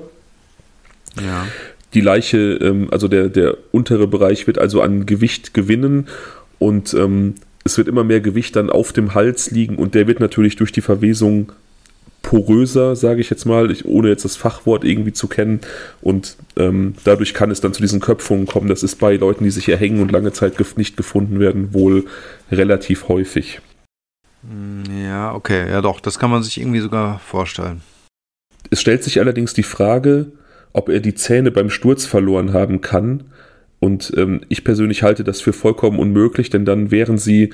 Ja. Die Leiche, ähm, also der, der untere Bereich wird also an Gewicht gewinnen und ähm, es wird immer mehr Gewicht dann auf dem Hals liegen und der wird natürlich durch die Verwesung poröser, sage ich jetzt mal, ich, ohne jetzt das Fachwort irgendwie zu kennen. Und ähm, dadurch kann es dann zu diesen Köpfungen kommen. Das ist bei Leuten, die sich erhängen und lange Zeit gef nicht gefunden werden, wohl relativ häufig. Hm, ja, okay, ja doch, das kann man sich irgendwie sogar vorstellen. Es stellt sich allerdings die Frage, ob er die Zähne beim Sturz verloren haben kann. Und ähm, ich persönlich halte das für vollkommen unmöglich, denn dann wären sie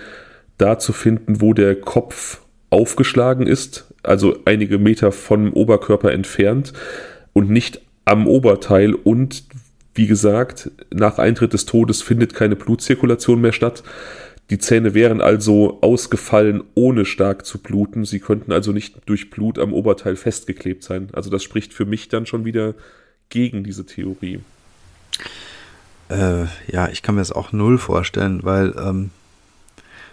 da zu finden, wo der Kopf aufgeschlagen ist, also einige Meter vom Oberkörper entfernt und nicht am Oberteil und wie gesagt, nach Eintritt des Todes findet keine Blutzirkulation mehr statt. Die Zähne wären also ausgefallen, ohne stark zu bluten. Sie könnten also nicht durch Blut am Oberteil festgeklebt sein. Also das spricht für mich dann schon wieder gegen diese Theorie. Äh, ja, ich kann mir das auch null vorstellen, weil ähm,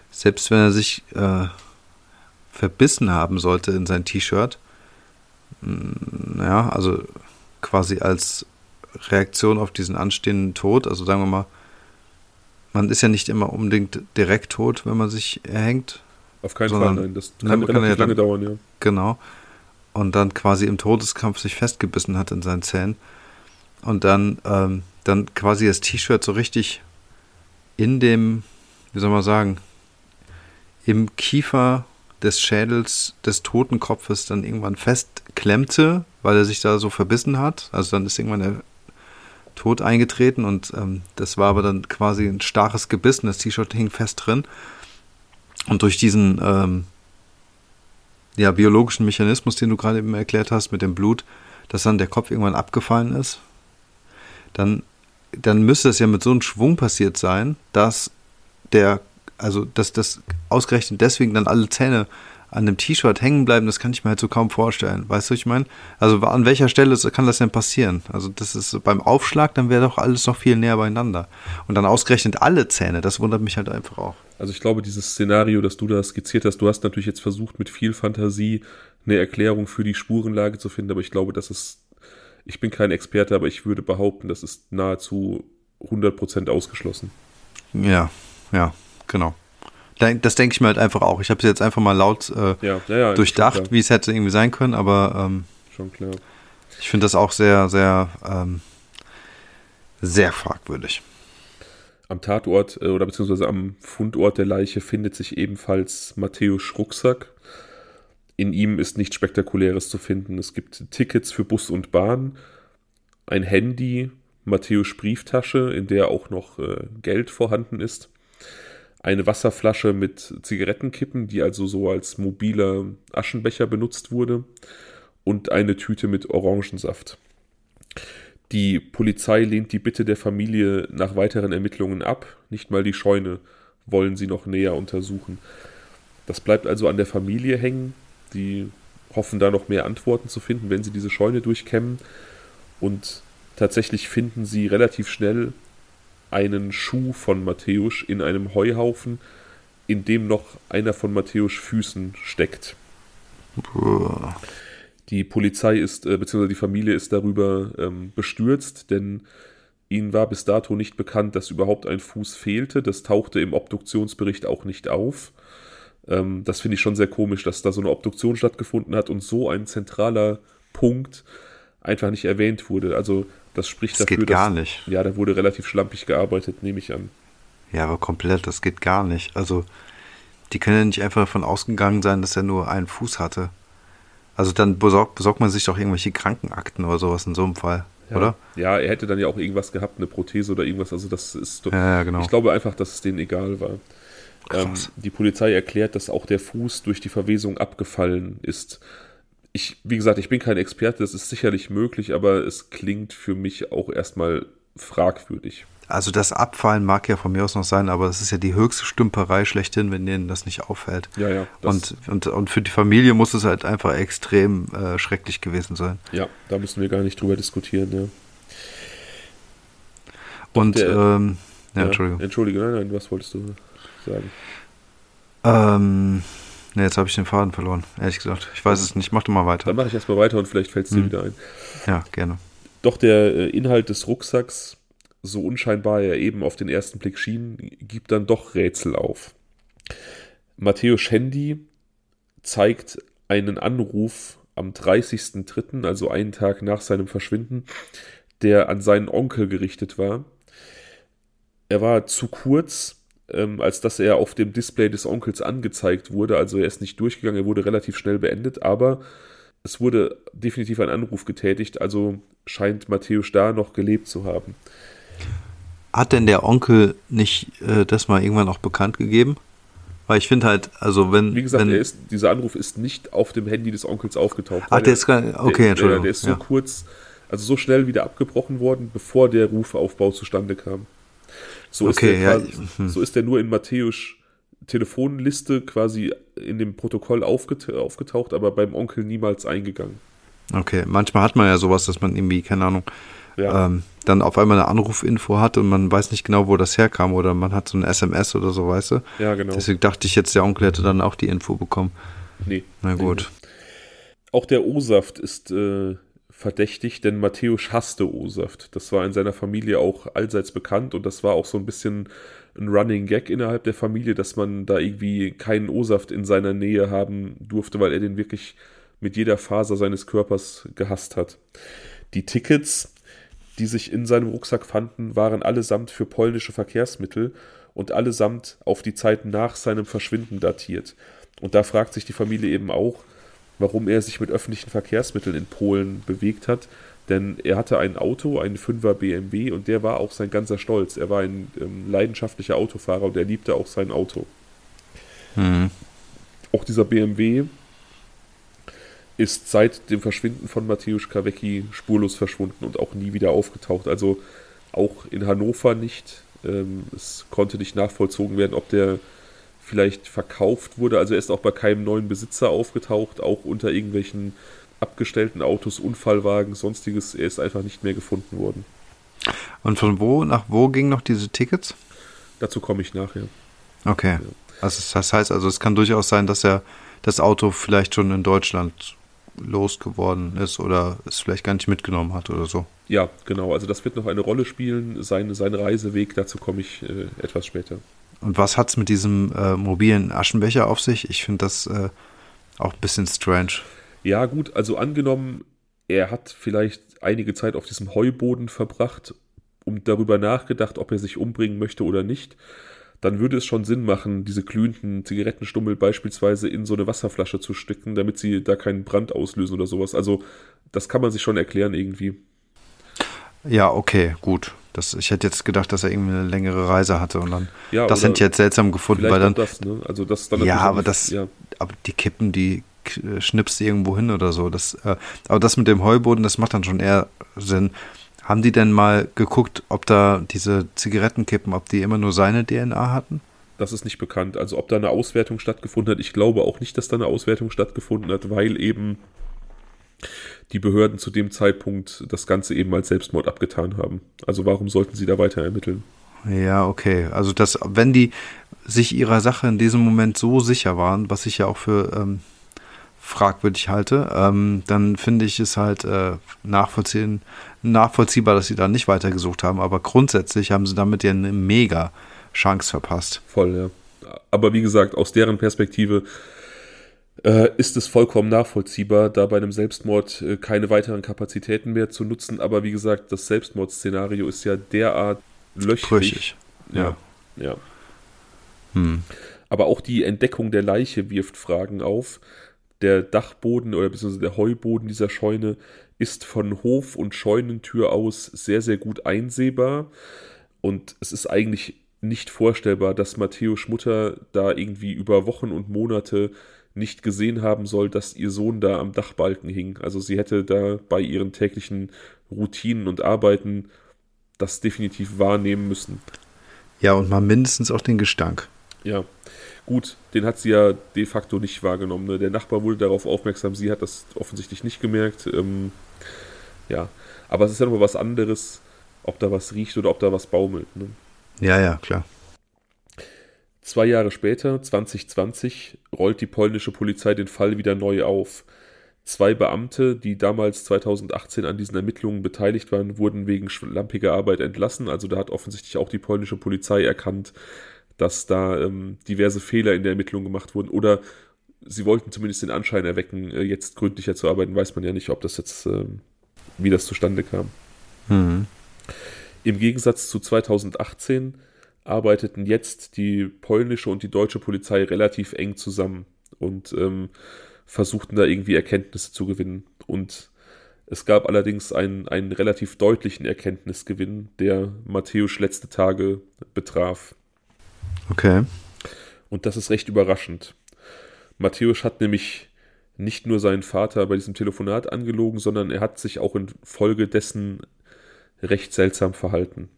selbst wenn er sich äh, verbissen haben sollte in sein T-Shirt, mm, ja, also quasi als Reaktion auf diesen anstehenden Tod, also sagen wir mal, man ist ja nicht immer unbedingt direkt tot, wenn man sich erhängt. Auf keinen Fall, nein. Das kann, ne, kann ja lange dauern, ja. Genau. Und dann quasi im Todeskampf sich festgebissen hat in seinen Zähnen und dann, ähm, dann quasi das T-Shirt so richtig in dem, wie soll man sagen, im Kiefer des Schädels des Totenkopfes dann irgendwann festklemmte, weil er sich da so verbissen hat. Also dann ist irgendwann der Tod eingetreten und ähm, das war aber dann quasi ein starres Gebiss und das T-Shirt hing fest drin. Und durch diesen ähm, ja, biologischen Mechanismus, den du gerade eben erklärt hast mit dem Blut, dass dann der Kopf irgendwann abgefallen ist, dann, dann müsste es ja mit so einem Schwung passiert sein, dass der, also dass das ausgerechnet deswegen dann alle Zähne an dem T-Shirt hängen bleiben, das kann ich mir halt so kaum vorstellen. Weißt du, ich meine? Also an welcher Stelle kann das denn passieren? Also das ist beim Aufschlag, dann wäre doch alles noch viel näher beieinander. Und dann ausgerechnet alle Zähne, das wundert mich halt einfach auch. Also ich glaube, dieses Szenario, das du da skizziert hast, du hast natürlich jetzt versucht, mit viel Fantasie eine Erklärung für die Spurenlage zu finden, aber ich glaube, das ist ich bin kein Experte, aber ich würde behaupten, das ist nahezu 100% ausgeschlossen. Ja, ja, genau. Das denke ich mir halt einfach auch. Ich habe es jetzt einfach mal laut äh, ja, ja, ja, durchdacht, wie es hätte irgendwie sein können, aber ähm, schon klar. Ich finde das auch sehr, sehr, ähm, sehr fragwürdig. Am Tatort äh, oder beziehungsweise am Fundort der Leiche findet sich ebenfalls Matthäus Rucksack in ihm ist nichts Spektakuläres zu finden. Es gibt Tickets für Bus und Bahn, ein Handy, Matthäus Brieftasche, in der auch noch äh, Geld vorhanden ist, eine Wasserflasche mit Zigarettenkippen, die also so als mobiler Aschenbecher benutzt wurde, und eine Tüte mit Orangensaft. Die Polizei lehnt die Bitte der Familie nach weiteren Ermittlungen ab. Nicht mal die Scheune wollen sie noch näher untersuchen. Das bleibt also an der Familie hängen, die hoffen da noch mehr Antworten zu finden, wenn sie diese Scheune durchkämmen. Und tatsächlich finden sie relativ schnell einen Schuh von Matthäus in einem Heuhaufen, in dem noch einer von Matthäus Füßen steckt. Die Polizei ist, äh, beziehungsweise die Familie ist darüber ähm, bestürzt, denn ihnen war bis dato nicht bekannt, dass überhaupt ein Fuß fehlte. Das tauchte im Obduktionsbericht auch nicht auf. Ähm, das finde ich schon sehr komisch, dass da so eine Obduktion stattgefunden hat und so ein zentraler Punkt einfach nicht erwähnt wurde. Also das spricht das dafür, geht gar nicht. Ja, da wurde relativ schlampig gearbeitet, nehme ich an. Ja, aber komplett, das geht gar nicht. Also die können ja nicht einfach davon ausgegangen sein, dass er nur einen Fuß hatte. Also dann besorgt, besorgt man sich doch irgendwelche Krankenakten oder sowas in so einem Fall, ja. oder? Ja, er hätte dann ja auch irgendwas gehabt, eine Prothese oder irgendwas. Also das ist doch, ja, ja, genau. Ich glaube einfach, dass es denen egal war. Ähm, die Polizei erklärt, dass auch der Fuß durch die Verwesung abgefallen ist. Ich, wie gesagt, ich bin kein Experte, das ist sicherlich möglich, aber es klingt für mich auch erstmal fragwürdig. Also das Abfallen mag ja von mir aus noch sein, aber das ist ja die höchste Stümperei schlechthin, wenn denen das nicht auffällt. Ja, ja. Und, und, und für die Familie muss es halt einfach extrem äh, schrecklich gewesen sein. Ja, da müssen wir gar nicht drüber diskutieren, ja. Und, der, ähm, ja, ja, Entschuldigung. Entschuldige, nein, nein, was wolltest du sagen? Ähm, ne, jetzt habe ich den Faden verloren, ehrlich gesagt. Ich weiß es nicht, mach doch mal weiter. Dann mache ich erstmal weiter und vielleicht fällt es dir Hm. wieder ein. Ja, gerne. Doch der äh, Inhalt des Rucksacks, so unscheinbar er eben auf den ersten Blick schien, gibt dann doch Rätsel auf. Matthäus Handy zeigt einen Anruf am 30.03., also einen Tag nach seinem Verschwinden, der an seinen Onkel gerichtet war. Er war zu kurz, ähm, als dass er auf dem Display des Onkels angezeigt wurde. Also er ist nicht durchgegangen, er wurde relativ schnell beendet, aber es wurde definitiv ein Anruf getätigt, also scheint Matthäus da noch gelebt zu haben. Hat denn der Onkel nicht äh, das mal irgendwann auch bekannt gegeben? Weil ich finde halt, also wenn. Wie gesagt, wenn, ist, dieser Anruf ist nicht auf dem Handy des Onkels aufgetaucht. Ach, der ist gar, okay, der, Entschuldigung. Der, der ist so ja. kurz, also so schnell wieder abgebrochen worden, bevor der Rufaufbau zustande kam. So, Okay, ist, der quasi, hm. so ist er nur in Matthäus Telefonliste quasi in dem Protokoll aufget aufgetaucht, aber beim Onkel niemals eingegangen. Okay, manchmal hat man ja sowas, dass man irgendwie, keine Ahnung, Ja, ähm, dann auf einmal eine Anrufinfo hat und man weiß nicht genau, wo das herkam oder man hat so ein SMS oder so, weißt du? ja genau. Deswegen dachte ich jetzt, der Onkel hätte dann auch die Info bekommen. Nee. Na gut. Auch der O-Saft ist äh, verdächtig, denn Matthäus hasste O-Saft. Das war in seiner Familie auch allseits bekannt und das war auch so ein bisschen ein Running Gag innerhalb der Familie, dass man da irgendwie keinen O-Saft in seiner Nähe haben durfte, weil er den wirklich mit jeder Faser seines Körpers gehasst hat. Die Tickets, die sich in seinem Rucksack fanden, waren allesamt für polnische Verkehrsmittel und allesamt auf die Zeit nach seinem Verschwinden datiert. Und da fragt sich die Familie eben auch, warum er sich mit öffentlichen Verkehrsmitteln in Polen bewegt hat. Denn er hatte ein Auto, einen 5er BMW, und der war auch sein ganzer Stolz. Er war ein ähm, leidenschaftlicher Autofahrer und er liebte auch sein Auto. Hm. Auch dieser BMW ist seit dem Verschwinden von Mateusz Kawecki spurlos verschwunden und auch nie wieder aufgetaucht. Also auch in Hannover nicht. Ähm, es konnte nicht nachvollzogen werden, ob der vielleicht verkauft wurde. Also er ist auch bei keinem neuen Besitzer aufgetaucht, auch unter irgendwelchen abgestellten Autos, Unfallwagen, sonstiges. Er ist einfach nicht mehr gefunden worden. Und von wo nach wo gingen noch diese Tickets? Dazu komme ich nachher. Okay. Also das heißt also, es kann durchaus sein, dass er das Auto vielleicht schon in Deutschland losgeworden ist oder es vielleicht gar nicht mitgenommen hat oder so. Ja, genau. Also das wird noch eine Rolle spielen. Sein, sein Reiseweg, dazu komme ich äh, etwas später. Und was hat's mit diesem äh, mobilen Aschenbecher auf sich? Ich finde das äh, auch ein bisschen strange. Ja, gut, also angenommen, er hat vielleicht einige Zeit auf diesem Heuboden verbracht und darüber nachgedacht, ob er sich umbringen möchte oder nicht, dann würde es schon Sinn machen, diese glühenden Zigarettenstummel beispielsweise in so eine Wasserflasche zu stecken, damit sie da keinen Brand auslösen oder sowas. Also das kann man sich schon erklären irgendwie. Ja, okay, gut. Das, ich hätte jetzt gedacht, dass er irgendwie eine längere Reise hatte und dann. Ja, das hätte ich jetzt seltsam gefunden, weil dann. das, ne? Also das dann Ja, aber das- Ja, Aber die Kippen, die k- schnippst du irgendwo hin oder so. Das, äh, aber das mit dem Heuboden, das macht dann schon eher Sinn. Haben die denn mal geguckt, ob da diese Zigarettenkippen, ob die immer nur seine DNA hatten? das ist nicht bekannt. Also ob da eine Auswertung stattgefunden hat, ich glaube auch nicht, dass da eine Auswertung stattgefunden hat, weil eben die Behörden zu dem Zeitpunkt das Ganze eben als Selbstmord abgetan haben. Also warum sollten sie da weiter ermitteln? Ja, okay. Also das, wenn die sich ihrer Sache in diesem Moment so sicher waren, was ich ja auch für ähm, fragwürdig halte, ähm, dann finde ich es halt äh, nachvollziehen, nachvollziehbar, dass sie da nicht weitergesucht haben. Aber grundsätzlich haben sie damit ja eine mega Chance verpasst. Voll, ja. aber wie gesagt, aus deren Perspektive äh, ist es vollkommen nachvollziehbar, da bei einem Selbstmord äh, keine weiteren Kapazitäten mehr zu nutzen. Aber wie gesagt, das Selbstmordszenario ist ja derart löchrig. Brüchig. Ja. Ja. Hm. Aber auch die Entdeckung der Leiche wirft Fragen auf. Der Dachboden oder beziehungsweise der Heuboden dieser Scheune ist von Hof- und Scheunentür aus sehr, sehr gut einsehbar. Und es ist eigentlich nicht vorstellbar, dass Matthäus Mutter da irgendwie über Wochen und Monate nicht gesehen haben soll, dass ihr Sohn da am Dachbalken hing. Also sie hätte da bei ihren täglichen Routinen und Arbeiten das definitiv wahrnehmen müssen. Ja, und mal mindestens auch den Gestank. Ja, gut, den hat sie ja de facto nicht wahrgenommen. Ne? Der Nachbar wurde darauf aufmerksam, sie hat das offensichtlich nicht gemerkt. Ähm, ja, aber es ist ja nochmal was anderes, ob da was riecht oder ob da was baumelt. Ne? Ja, ja, klar. Zwei Jahre später, 2020, rollt die polnische Polizei den Fall wieder neu auf. Zwei Beamte, die damals 2018 an diesen Ermittlungen beteiligt waren, wurden wegen schlampiger Arbeit entlassen. Also da hat offensichtlich auch die polnische Polizei erkannt, dass da ähm, diverse Fehler in der Ermittlung gemacht wurden. Oder sie wollten zumindest den Anschein erwecken, äh, jetzt gründlicher zu arbeiten. Weiß man ja nicht, ob das jetzt, äh, wie das zustande kam. Mhm. Im Gegensatz zu 2018 arbeiteten jetzt die polnische und die deutsche Polizei relativ eng zusammen und ähm, versuchten da irgendwie Erkenntnisse zu gewinnen. Und es gab allerdings einen, einen relativ deutlichen Erkenntnisgewinn, der Matthäus letzte Tage betraf. Okay. Und das ist recht überraschend. Matthäus hat nämlich nicht nur seinen Vater bei diesem Telefonat angelogen, sondern er hat sich auch infolgedessen recht seltsam verhalten.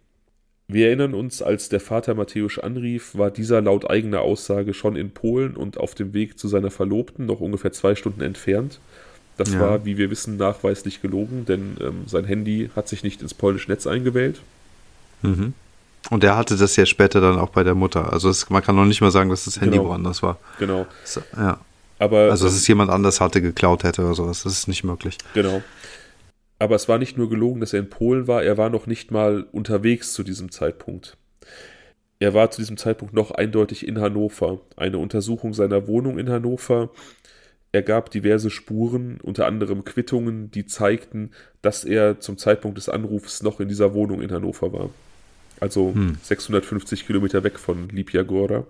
Wir erinnern uns, als der Vater Matthäus anrief, war dieser laut eigener Aussage schon in Polen und auf dem Weg zu seiner Verlobten, noch ungefähr zwei Stunden entfernt. Das ja. war, wie wir wissen, nachweislich gelogen, denn ähm, sein Handy hat sich nicht ins polnische Netz eingewählt. Mhm. Und er hatte das ja später dann auch bei der Mutter. Also es, man kann noch nicht mal sagen, dass das Handy genau. woanders war. Genau. So, ja. Aber, also, dass es jemand anders hatte, geklaut hätte oder sowas. Das ist nicht möglich. Genau. Aber es war nicht nur gelogen, dass er in Polen war, er war noch nicht mal unterwegs zu diesem Zeitpunkt. Er war zu diesem Zeitpunkt noch eindeutig in Hannover. Eine Untersuchung seiner Wohnung in Hannover ergab diverse Spuren, unter anderem Quittungen, die zeigten, dass er zum Zeitpunkt des Anrufs noch in dieser Wohnung in Hannover war. Also hm. 650 Kilometer weg von Lipia Gora.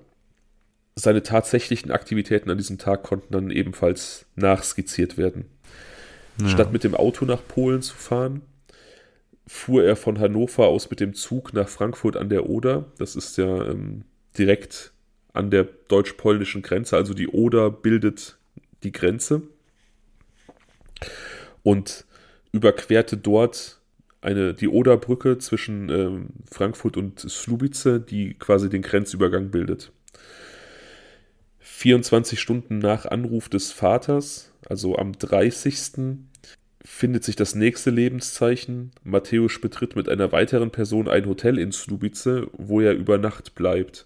Seine tatsächlichen Aktivitäten an diesem Tag konnten dann ebenfalls nachskizziert werden. Ja. Statt mit dem Auto nach Polen zu fahren, fuhr er von Hannover aus mit dem Zug nach Frankfurt an der Oder. Das ist ja ähm, direkt an der deutsch-polnischen Grenze. Also die Oder bildet die Grenze. Und überquerte dort eine, die Oderbrücke zwischen ähm, Frankfurt und Slubice, die quasi den Grenzübergang bildet. 24 Stunden nach Anruf des Vaters, also am 30. findet sich das nächste Lebenszeichen. Matthäus betritt mit einer weiteren Person ein Hotel in Slubice, wo er über Nacht bleibt.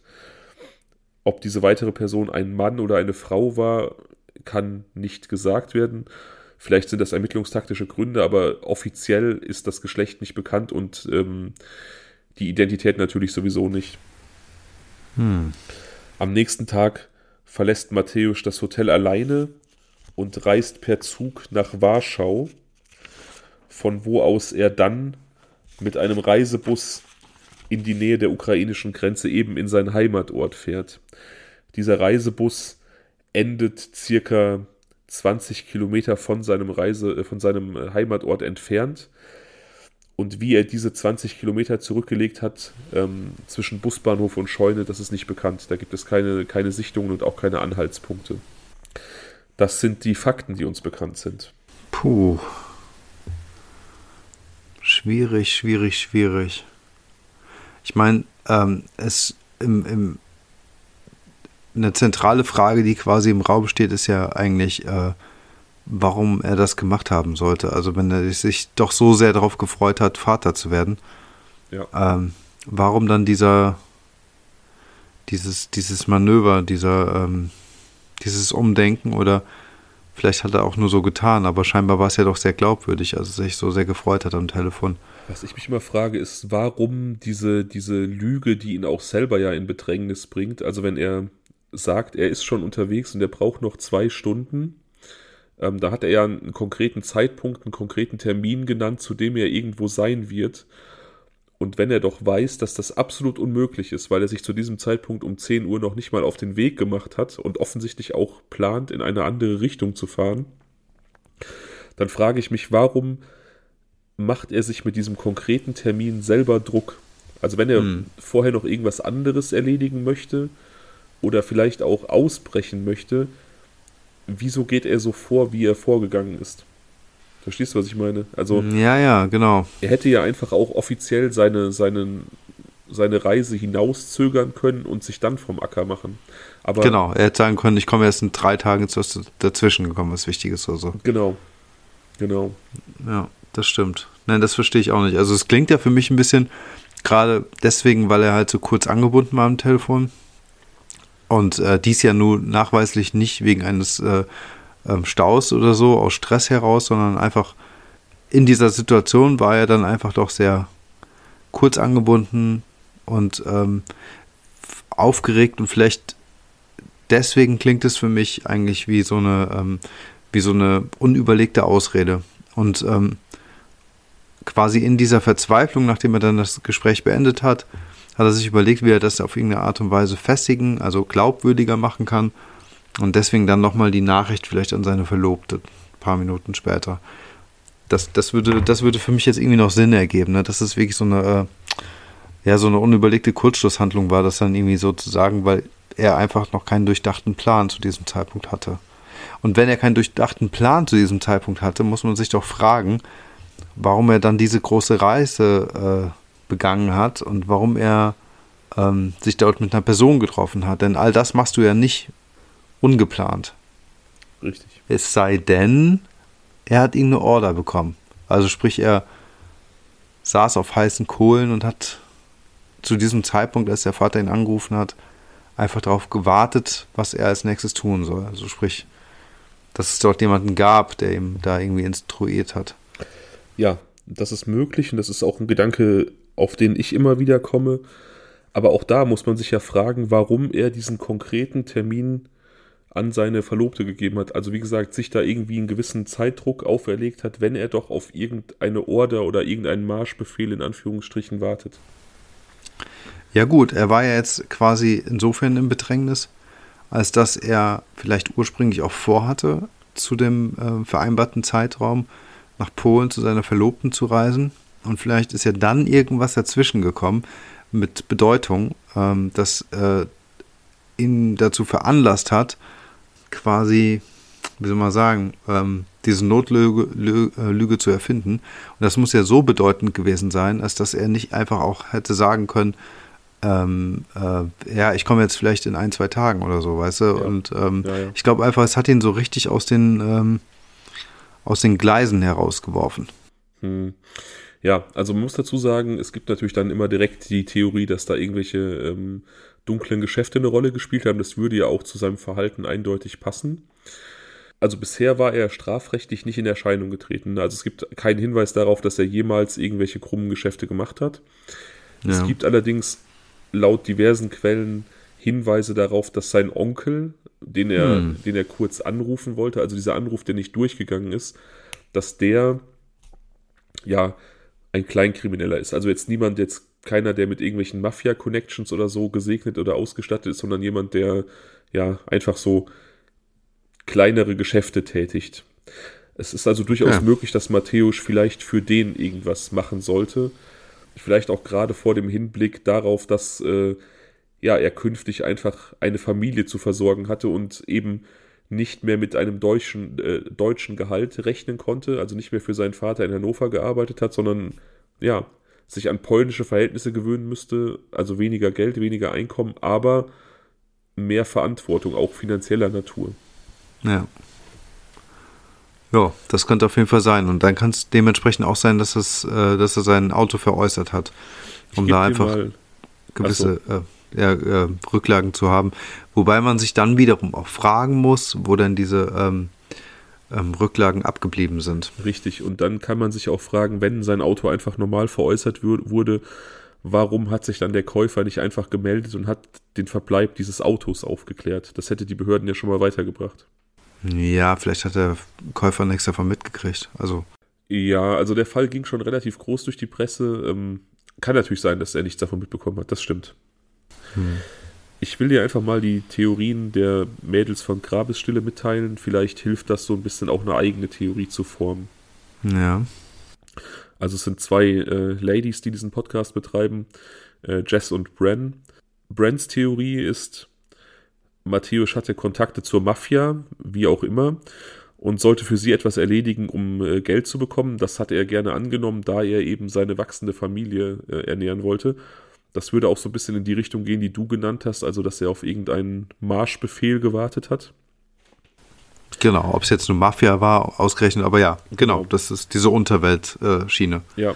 Ob diese weitere Person ein Mann oder eine Frau war, kann nicht gesagt werden. Vielleicht sind das ermittlungstaktische Gründe, aber offiziell ist das Geschlecht nicht bekannt und ähm, die Identität natürlich sowieso nicht. Hm. Am nächsten Tag verlässt Matthäus das Hotel alleine und reist per Zug nach Warschau, von wo aus er dann mit einem Reisebus in die Nähe der ukrainischen Grenze eben in seinen Heimatort fährt. Dieser Reisebus endet circa 20 Kilometer von seinem Reise, äh, von seinem äh, Heimatort entfernt und wie er diese 20 Kilometer zurückgelegt hat ähm, zwischen Busbahnhof und Scheune, das ist nicht bekannt. Da gibt es keine, keine Sichtungen und auch keine Anhaltspunkte. Das sind die Fakten, die uns bekannt sind. Puh. Schwierig, schwierig, schwierig. Ich meine, ähm, es im, im, eine zentrale Frage, die quasi im Raum steht, ist ja eigentlich, äh, warum er das gemacht haben sollte. Also wenn er sich doch so sehr darauf gefreut hat, Vater zu werden, ja. ähm, warum dann dieser dieses, dieses Manöver, dieser, ähm, dieses Umdenken oder vielleicht hat er auch nur so getan, aber scheinbar war es ja doch sehr glaubwürdig, also sich so sehr gefreut hat am Telefon. Was ich mich immer frage, ist, warum diese, diese Lüge, die ihn auch selber ja in Bedrängnis bringt, also wenn er sagt, er ist schon unterwegs und er braucht noch zwei Stunden. Ähm, da hat er ja einen konkreten Zeitpunkt, einen konkreten Termin genannt, zu dem er irgendwo sein wird. Und wenn er doch weiß, dass das absolut unmöglich ist, weil er sich zu diesem Zeitpunkt um 10 Uhr noch nicht mal auf den Weg gemacht hat und offensichtlich auch plant, in eine andere Richtung zu fahren, dann frage ich mich, warum macht er sich mit diesem konkreten Termin selber Druck? Also wenn er hm. vorher noch irgendwas anderes erledigen möchte oder vielleicht auch ausbrechen möchte, wieso geht er so vor, wie er vorgegangen ist? Verstehst du, was ich meine? Also, ja, ja, genau. Er hätte ja einfach auch offiziell seine, seine, seine Reise hinauszögern können und sich dann vom Acker machen. Aber, genau, er hätte sagen können, ich komme erst in drei Tagen dazwischen gekommen, was Wichtiges oder so. Genau, genau. Ja, das stimmt. Nein, das verstehe ich auch nicht. Also es klingt ja für mich ein bisschen, gerade deswegen, weil er halt so kurz angebunden war am Telefon. Und äh, dies ja nun nachweislich nicht wegen eines äh, ähm, Staus oder so, aus Stress heraus, sondern einfach in dieser Situation war er dann einfach doch sehr kurz angebunden und ähm, aufgeregt und vielleicht deswegen klingt es für mich eigentlich wie so eine, ähm, wie so eine unüberlegte Ausrede. Und ähm, quasi in dieser Verzweiflung, nachdem er dann das Gespräch beendet hat, hat er sich überlegt, wie er das auf irgendeine Art und Weise festigen, also glaubwürdiger machen kann und deswegen dann nochmal die Nachricht vielleicht an seine Verlobte, ein paar Minuten später. Das, das, würde, das würde für mich jetzt irgendwie noch Sinn ergeben, ne? dass es wirklich so eine, äh, ja, so eine unüberlegte Kurzschlusshandlung war, das dann irgendwie sozusagen, weil er einfach noch keinen durchdachten Plan zu diesem Zeitpunkt hatte. Und wenn er keinen durchdachten Plan zu diesem Zeitpunkt hatte, muss man sich doch fragen, warum er dann diese große Reise äh, begangen hat und warum er ähm, sich dort mit einer Person getroffen hat. Denn all das machst du ja nicht ungeplant. Richtig. Es sei denn, er hat irgendeine Order bekommen. Also sprich, er saß auf heißen Kohlen und hat zu diesem Zeitpunkt, als der Vater ihn angerufen hat, einfach darauf gewartet, was er als nächstes tun soll. Also sprich, dass es dort jemanden gab, der ihm da irgendwie instruiert hat. Ja, das ist möglich und das ist auch ein Gedanke, auf den ich immer wieder komme. Aber auch da muss man sich ja fragen, warum er diesen konkreten Termin an seine Verlobte gegeben hat. Also wie gesagt, sich da irgendwie einen gewissen Zeitdruck auferlegt hat, wenn er doch auf irgendeine Order oder irgendeinen Marschbefehl in Anführungsstrichen wartet. Ja gut, er war ja jetzt quasi insofern im Bedrängnis, als dass er vielleicht ursprünglich auch vorhatte, zu dem äh, vereinbarten Zeitraum nach Polen zu seiner Verlobten zu reisen. Und vielleicht ist ja dann irgendwas dazwischen gekommen mit Bedeutung, ähm, das äh, ihn dazu veranlasst hat, quasi, wie soll man sagen, ähm, diese Notlüge Lüge, äh, Lüge zu erfinden. Und das muss ja so bedeutend gewesen sein, als dass er nicht einfach auch hätte sagen können, ähm, äh, ja, ich komme jetzt vielleicht in ein, zwei Tagen oder so, weißt du? Ja. Und ähm, ja, ja. ich glaube einfach, es hat ihn so richtig aus den, ähm, aus den Gleisen herausgeworfen. Hm. Ja, also man muss dazu sagen, es gibt natürlich dann immer direkt die Theorie, dass da irgendwelche ähm, dunklen Geschäfte eine Rolle gespielt haben. Das würde ja auch zu seinem Verhalten eindeutig passen. Also bisher war er strafrechtlich nicht in Erscheinung getreten. Also es gibt keinen Hinweis darauf, dass er jemals irgendwelche krummen Geschäfte gemacht hat. Ja. Es gibt allerdings laut diversen Quellen Hinweise darauf, dass sein Onkel, den er, hm. den er kurz anrufen wollte, also dieser Anruf, der nicht durchgegangen ist, dass der ja ein Kleinkrimineller ist. Also jetzt niemand jetzt keiner, der mit irgendwelchen Mafia-Connections oder so gesegnet oder ausgestattet ist, sondern jemand, der ja einfach so kleinere Geschäfte tätigt. Es ist also durchaus ja. möglich, dass Matthäus vielleicht für den irgendwas machen sollte. Vielleicht auch gerade vor dem Hinblick darauf, dass äh, ja, er künftig einfach eine Familie zu versorgen hatte und eben nicht mehr mit einem deutschen, äh, deutschen Gehalt rechnen konnte, also nicht mehr für seinen Vater in Hannover gearbeitet hat, sondern ja, sich an polnische Verhältnisse gewöhnen müsste, also weniger Geld, weniger Einkommen, aber mehr Verantwortung, auch finanzieller Natur. Ja. Ja, das könnte auf jeden Fall sein. Und dann kann es dementsprechend auch sein, dass, es, äh, dass er sein Auto veräußert hat, um da einfach gewisse so. äh, ja, äh, Rücklagen zu haben. Wobei man sich dann wiederum auch fragen muss, wo denn diese ähm, ähm, Rücklagen abgeblieben sind. Richtig, und dann kann man sich auch fragen, wenn sein Auto einfach normal veräußert wurde, warum hat sich dann der Käufer nicht einfach gemeldet und hat den Verbleib dieses Autos aufgeklärt? Das hätte die Behörden ja schon mal weitergebracht. Ja, vielleicht hat der Käufer nichts davon mitgekriegt. Also. Ja, also der Fall ging schon relativ groß durch die Presse. Ähm, kann natürlich sein, dass er nichts davon mitbekommen hat. Das stimmt. Hm. Ich will dir einfach mal die Theorien der Mädels von Grabesstille mitteilen. Vielleicht hilft das so ein bisschen auch eine eigene Theorie zu formen. Ja. Also es sind zwei äh, Ladies, die diesen Podcast betreiben, äh, Jess und Bren. Brens Theorie ist, Matthäus hatte Kontakte zur Mafia, wie auch immer, und sollte für sie etwas erledigen, um äh, Geld zu bekommen. Das hatte er gerne angenommen, da er eben seine wachsende Familie äh, ernähren wollte. Das würde auch so ein bisschen in die Richtung gehen, die du genannt hast, also dass er auf irgendeinen Marschbefehl gewartet hat. Genau, ob es jetzt eine Mafia war, ausgerechnet, aber ja, genau, genau. das ist diese Unterweltschiene. Äh, ja,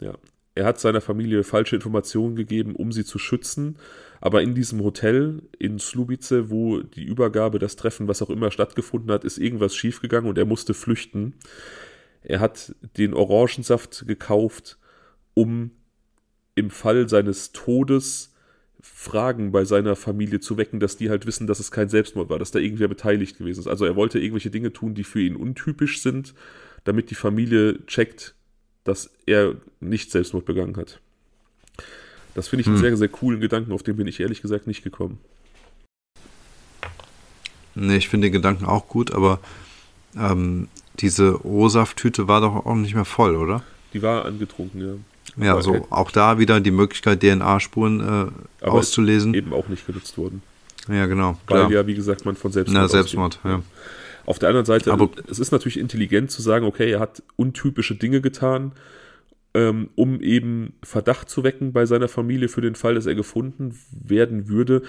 ja. Er hat seiner Familie falsche Informationen gegeben, um sie zu schützen. Aber in diesem Hotel in Slubice, wo die Übergabe, das Treffen, was auch immer stattgefunden hat, ist irgendwas schiefgegangen und er musste flüchten. Er hat den Orangensaft gekauft, um im Fall seines Todes Fragen bei seiner Familie zu wecken, dass die halt wissen, dass es kein Selbstmord war, dass da irgendwer beteiligt gewesen ist. Also er wollte irgendwelche Dinge tun, die für ihn untypisch sind, damit die Familie checkt, dass er nicht Selbstmord begangen hat. Das finde ich hm. einen sehr, sehr coolen Gedanken, auf den bin ich ehrlich gesagt nicht gekommen. Nee, ich finde den Gedanken auch gut, aber ähm, diese O-Saft-Tüte war doch auch nicht mehr voll, oder? Die war angetrunken, ja. Ja, so auch da wieder die Möglichkeit, DNA-Spuren äh, auszulesen. eben auch nicht genutzt worden. Ja, genau. Weil klar. ja, wie gesagt, man von Selbstmord. Ja, Selbstmord, ja. Auf der anderen Seite, Aber es ist natürlich intelligent zu sagen, okay, er hat untypische Dinge getan, ähm, um eben Verdacht zu wecken bei seiner Familie für den Fall, dass er gefunden werden würde.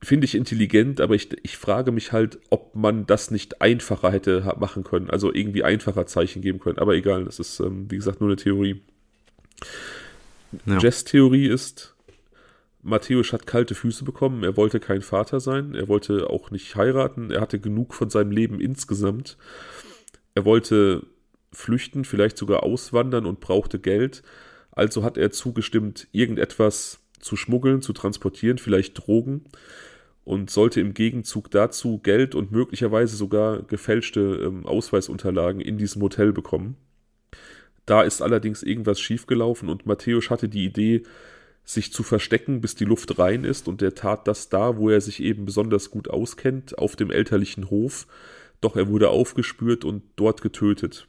Finde ich intelligent, aber ich, ich frage mich halt, ob man das nicht einfacher hätte machen können, also irgendwie einfacher Zeichen geben können. Aber egal, das ist, ähm, wie gesagt, nur eine Theorie. Ja. Jess-Theorie ist, Matthäus hat kalte Füße bekommen, er wollte kein Vater sein, er wollte auch nicht heiraten, er hatte genug von seinem Leben insgesamt. Er wollte flüchten, vielleicht sogar auswandern und brauchte Geld. Also hat er zugestimmt, irgendetwas zu schmuggeln, zu transportieren, vielleicht Drogen und sollte im Gegenzug dazu Geld und möglicherweise sogar gefälschte ähm, Ausweisunterlagen in diesem Hotel bekommen. Da ist allerdings irgendwas schiefgelaufen und Matthäus hatte die Idee, sich zu verstecken, bis die Luft rein ist, und er tat das da, wo er sich eben besonders gut auskennt, auf dem elterlichen Hof. Doch er wurde aufgespürt und dort getötet.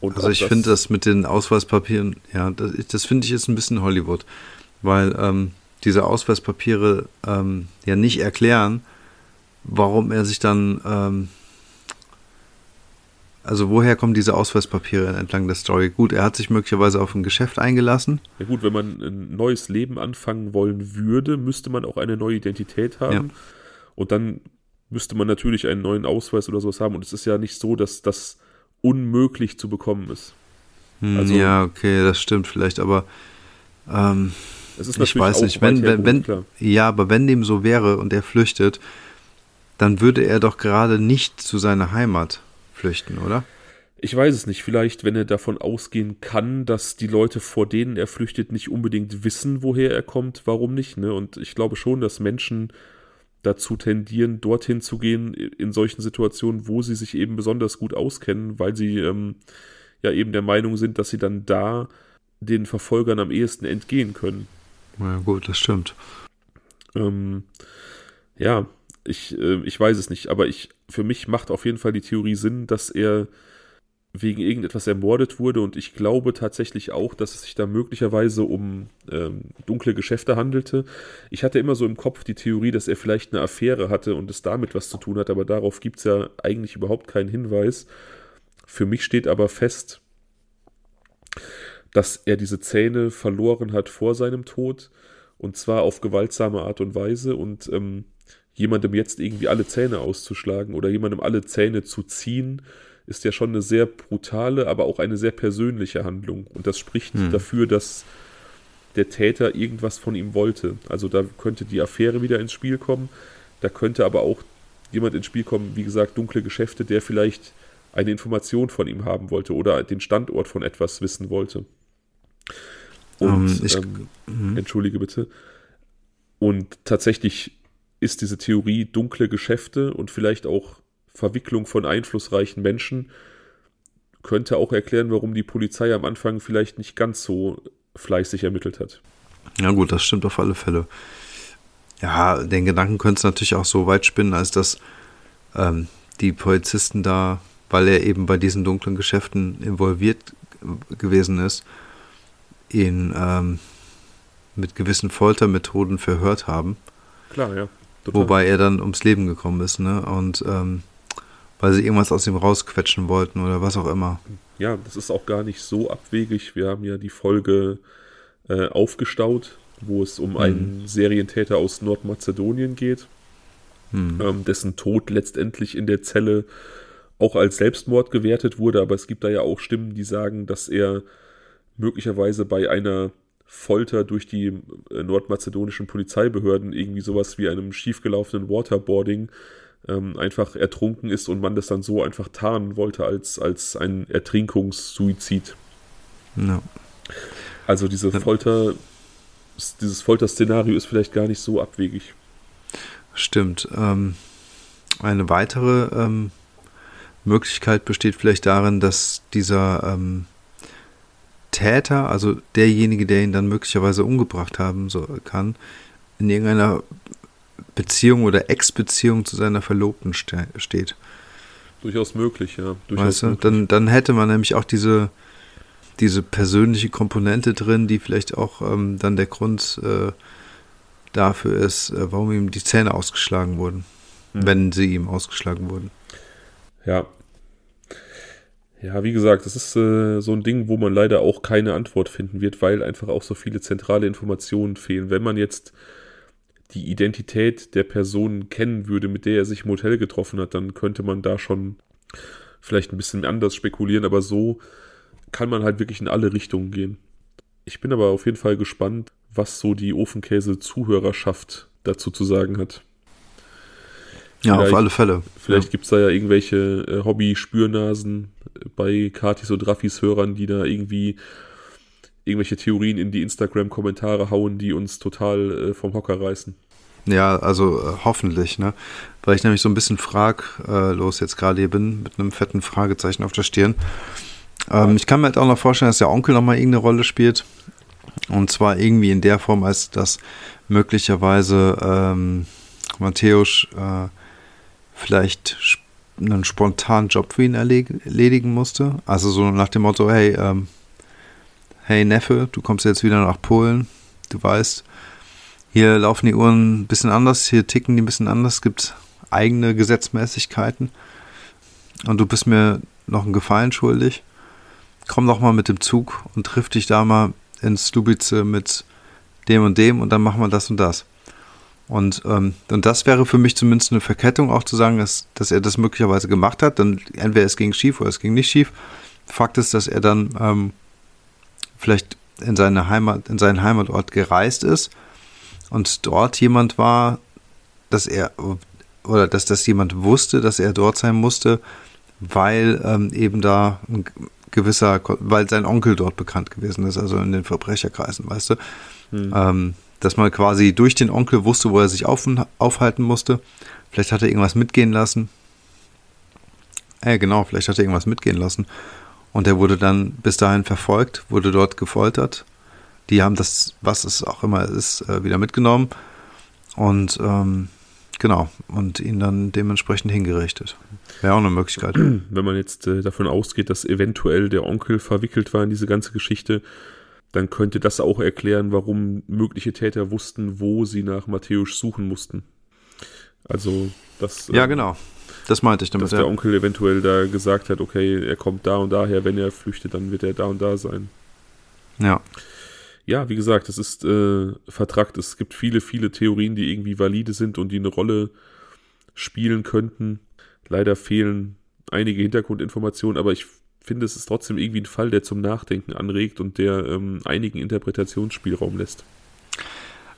Und also ich finde das mit den Ausweispapieren, ja, das, das finde ich jetzt ein bisschen Hollywood, weil ähm, diese Ausweispapiere ähm, ja nicht erklären, warum er sich dann ähm, also woher kommen diese Ausweispapiere entlang der Story? Gut, er hat sich möglicherweise auf ein Geschäft eingelassen. Ja gut, wenn man ein neues Leben anfangen wollen würde, müsste man auch eine neue Identität haben. Ja. Und dann müsste man natürlich einen neuen Ausweis oder sowas haben. Und es ist ja nicht so, dass das unmöglich zu bekommen ist. Hm, also, ja, okay, das stimmt vielleicht, aber ähm, ich weiß nicht, wenn, wenn, wenn ja, aber wenn dem so wäre und er flüchtet, dann würde er doch gerade nicht zu seiner Heimat flüchten, oder? Ich weiß es nicht. Vielleicht, wenn er davon ausgehen kann, dass die Leute, vor denen er flüchtet, nicht unbedingt wissen, woher er kommt, warum nicht? Ne? Und ich glaube schon, dass Menschen dazu tendieren, dorthin zu gehen in solchen Situationen, wo sie sich eben besonders gut auskennen, weil sie ähm, ja eben der Meinung sind, dass sie dann da den Verfolgern am ehesten entgehen können. Ja, gut, das stimmt. Ähm, ja, ich, äh, ich weiß es nicht, aber ich, für mich macht auf jeden Fall die Theorie Sinn, dass er wegen irgendetwas ermordet wurde und ich glaube tatsächlich auch, dass es sich da möglicherweise um ähm, dunkle Geschäfte handelte. Ich hatte immer so im Kopf die Theorie, dass er vielleicht eine Affäre hatte und es damit was zu tun hat, aber darauf gibt es ja eigentlich überhaupt keinen Hinweis. Für mich steht aber fest, dass er diese Zähne verloren hat vor seinem Tod und zwar auf gewaltsame Art und Weise und ähm, jemandem jetzt irgendwie alle Zähne auszuschlagen oder jemandem alle Zähne zu ziehen, ist ja schon eine sehr brutale, aber auch eine sehr persönliche Handlung. Und das spricht hm. dafür, dass der Täter irgendwas von ihm wollte. Also da könnte die Affäre wieder ins Spiel kommen. Da könnte aber auch jemand ins Spiel kommen, wie gesagt, dunkle Geschäfte, der vielleicht eine Information von ihm haben wollte oder den Standort von etwas wissen wollte. Und um, ähm, ich, ähm, entschuldige bitte. Und tatsächlich ist diese Theorie dunkle Geschäfte und vielleicht auch Verwicklung von einflussreichen Menschen könnte auch erklären, warum die Polizei am Anfang vielleicht nicht ganz so fleißig ermittelt hat. Ja gut, das stimmt auf alle Fälle. Ja, den Gedanken könnte es natürlich auch so weit spinnen, als dass ähm, die Polizisten da, weil er eben bei diesen dunklen Geschäften involviert gewesen ist, ihn ähm, mit gewissen Foltermethoden verhört haben. Klar, ja. Total. Wobei er dann ums Leben gekommen ist, ne? Und ähm, weil sie irgendwas aus ihm rausquetschen wollten oder was auch immer. Ja, das ist auch gar nicht so abwegig. Wir haben ja die Folge äh, aufgestaut, wo es um hm. einen Serientäter aus Nordmazedonien geht, hm. ähm, dessen Tod letztendlich in der Zelle auch als Selbstmord gewertet wurde, aber es gibt da ja auch Stimmen, die sagen, dass er möglicherweise bei einer Folter durch die äh, nordmazedonischen Polizeibehörden irgendwie sowas wie einem schiefgelaufenen Waterboarding ähm, einfach ertrunken ist und man das dann so einfach tarnen wollte als, als ein Ertrinkungssuizid. No. Also diese Folter, dieses Folterszenario ist vielleicht gar nicht so abwegig. Stimmt. Ähm, eine weitere ähm, Möglichkeit besteht vielleicht darin, dass dieser ähm, Täter, also derjenige, der ihn dann möglicherweise umgebracht haben so, kann, in irgendeiner Beziehung oder Ex-Beziehung zu seiner Verlobten ste steht. Durchaus möglich, ja. Durchaus weißt du? möglich. Dann, dann hätte man nämlich auch diese, diese persönliche Komponente drin, die vielleicht auch ähm, dann der Grund äh, dafür ist, äh, warum ihm die Zähne ausgeschlagen wurden. Hm. Wenn sie ihm ausgeschlagen wurden. Ja. Ja, wie gesagt, das ist äh, so ein Ding, wo man leider auch keine Antwort finden wird, weil einfach auch so viele zentrale Informationen fehlen. Wenn man jetzt die Identität der Person kennen würde, mit der er sich im Hotel getroffen hat, dann könnte man da schon vielleicht ein bisschen anders spekulieren, aber so kann man halt wirklich in alle Richtungen gehen. Ich bin aber auf jeden Fall gespannt, was so die Ofenkäse-Zuhörerschaft dazu zu sagen hat. Ja, vielleicht, auf alle Fälle. Vielleicht ja. gibt es da ja irgendwelche äh, Hobby-Spürnasen bei Katis und Raffis Hörern, die da irgendwie irgendwelche Theorien in die Instagram-Kommentare hauen, die uns total äh, vom Hocker reißen. Ja, also äh, hoffentlich, ne? Weil ich nämlich so ein bisschen fraglos äh, jetzt gerade hier bin, mit einem fetten Fragezeichen auf der Stirn. Ähm, ich kann mir halt auch noch vorstellen, dass der Onkel nochmal irgendeine Rolle spielt. Und zwar irgendwie in der Form, als dass möglicherweise ähm, Matthäus äh, vielleicht einen spontanen Job für ihn erledigen musste. Also so nach dem Motto, hey, ähm, hey Neffe, du kommst jetzt wieder nach Polen, du weißt, hier laufen die Uhren ein bisschen anders, hier ticken die ein bisschen anders, es gibt eigene Gesetzmäßigkeiten und du bist mir noch einen Gefallen schuldig. Komm doch mal mit dem Zug und triff dich da mal in Slubice mit dem und dem und dann machen wir das und das. Und, ähm, und das wäre für mich zumindest eine Verkettung, auch zu sagen, dass, dass er das möglicherweise gemacht hat. Dann entweder es ging schief oder es ging nicht schief. Fakt ist, dass er dann ähm, vielleicht in seine Heimat, in seinen Heimatort gereist ist und dort jemand war, dass er oder dass das jemand wusste, dass er dort sein musste, weil ähm, eben da ein gewisser, weil sein Onkel dort bekannt gewesen ist, also in den Verbrecherkreisen, weißt du, hm. ähm, dass man quasi durch den Onkel wusste, wo er sich auf, aufhalten musste. Vielleicht hat er irgendwas mitgehen lassen. Äh, genau, vielleicht hat er irgendwas mitgehen lassen und er wurde dann bis dahin verfolgt, wurde dort gefoltert. Die haben das, was es auch immer ist, äh, wieder mitgenommen. Und ähm, genau, und ihn dann dementsprechend hingerichtet. Wäre auch eine Möglichkeit. Wenn man jetzt äh, davon ausgeht, dass eventuell der Onkel verwickelt war in diese ganze Geschichte, dann könnte das auch erklären, warum mögliche Täter wussten, wo sie nach Matthäus suchen mussten. Also das. Ja, äh, genau. Das meinte ich damit. Dass der Onkel eventuell da gesagt hat, okay, er kommt da und daher, wenn er flüchtet, dann wird er da und da sein. Ja. Ja, wie gesagt, es ist äh, vertrackt. Es gibt viele, viele Theorien, die irgendwie valide sind und die eine Rolle spielen könnten. Leider fehlen einige Hintergrundinformationen, aber ich finde, es ist trotzdem irgendwie ein Fall, der zum Nachdenken anregt und der ähm, einigen Interpretationsspielraum lässt.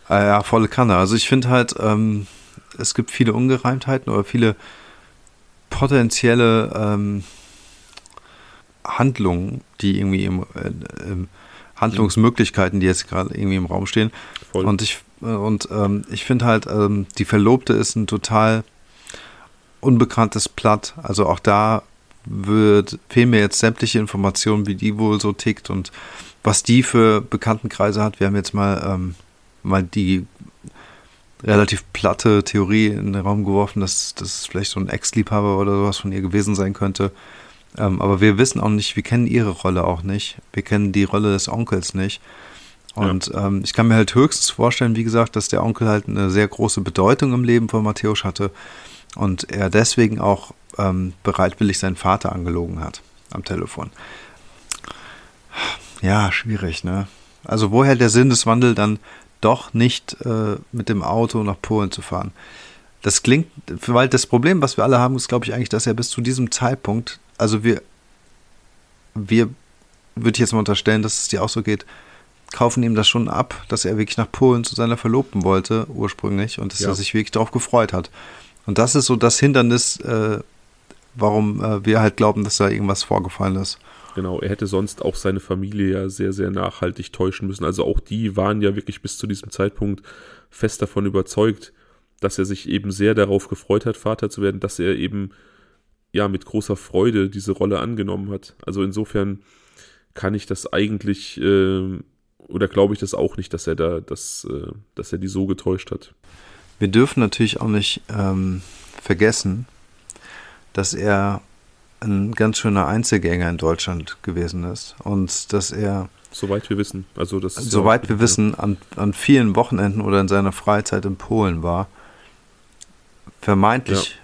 Äh, ja, volle Kanne. Also ich finde halt, ähm, es gibt viele Ungereimtheiten oder viele potenzielle ähm, Handlungen, die irgendwie im, äh, Handlungsmöglichkeiten, die jetzt gerade irgendwie im Raum stehen. Voll. Und ich, äh, und, ähm, ich finde halt, ähm, die Verlobte ist ein total unbekanntes Platt. Also auch da wird, fehlen mir jetzt sämtliche Informationen, wie die wohl so tickt und was die für Bekanntenkreise hat. Wir haben jetzt mal, ähm, mal die relativ platte Theorie in den Raum geworfen, dass das vielleicht so ein Ex-Liebhaber oder sowas von ihr gewesen sein könnte. Ähm, aber wir wissen auch nicht, wir kennen ihre Rolle auch nicht. Wir kennen die Rolle des Onkels nicht. Und ja. ähm, ich kann mir halt höchstens vorstellen, wie gesagt, dass der Onkel halt eine sehr große Bedeutung im Leben von Matthäus hatte und er deswegen auch ähm, bereitwillig seinen Vater angelogen hat am Telefon. Ja, schwierig, ne? Also woher der Sinn des Wandels dann doch nicht äh, mit dem Auto nach Polen zu fahren? Das klingt, weil das Problem, was wir alle haben, ist, glaube ich, eigentlich, dass er bis zu diesem Zeitpunkt, also wir, wir, würde ich jetzt mal unterstellen, dass es dir auch so geht, kaufen ihm das schon ab, dass er wirklich nach Polen zu seiner Verlobten wollte, ursprünglich, und dass ja. er sich wirklich darauf gefreut hat. Und das ist so das Hindernis, äh, warum äh, wir halt glauben, dass da irgendwas vorgefallen ist. Genau, er hätte sonst auch seine Familie ja sehr, sehr nachhaltig täuschen müssen. Also auch die waren ja wirklich bis zu diesem Zeitpunkt fest davon überzeugt, dass er sich eben sehr darauf gefreut hat, Vater zu werden, dass er eben ja mit großer Freude diese Rolle angenommen hat. Also insofern kann ich das eigentlich äh, oder glaube ich das auch nicht, dass er da, dass, äh, dass er die so getäuscht hat. Wir dürfen natürlich auch nicht ähm, vergessen, dass er ein ganz schöner Einzelgänger in Deutschland gewesen ist und dass er Soweit wir wissen. Also das soweit ja wir wissen, an, an vielen Wochenenden oder in seiner Freizeit in Polen war. Vermeintlich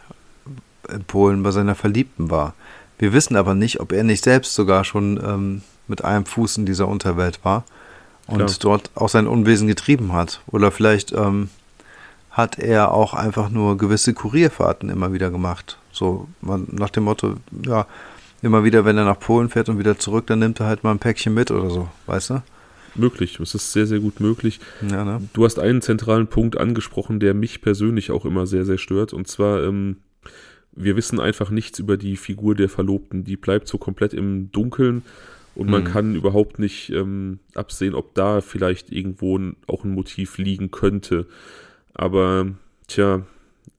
ja. in Polen bei seiner Verliebten war. Wir wissen aber nicht, ob er nicht selbst sogar schon ähm, mit einem Fuß in dieser Unterwelt war und Klar. dort auch sein Unwesen getrieben hat. Oder vielleicht ähm, hat er auch einfach nur gewisse Kurierfahrten immer wieder gemacht. So man, nach dem Motto, ja, immer wieder, wenn er nach Polen fährt und wieder zurück, dann nimmt er halt mal ein Päckchen mit oder so, weißt du? Möglich, es ist sehr, sehr gut möglich. Ja, ne? Du hast einen zentralen Punkt angesprochen, der mich persönlich auch immer sehr, sehr stört. Und zwar, ähm, wir wissen einfach nichts über die Figur der Verlobten. Die bleibt so komplett im Dunkeln und man mhm. kann überhaupt nicht ähm, absehen, ob da vielleicht irgendwo auch ein Motiv liegen könnte. Aber tja,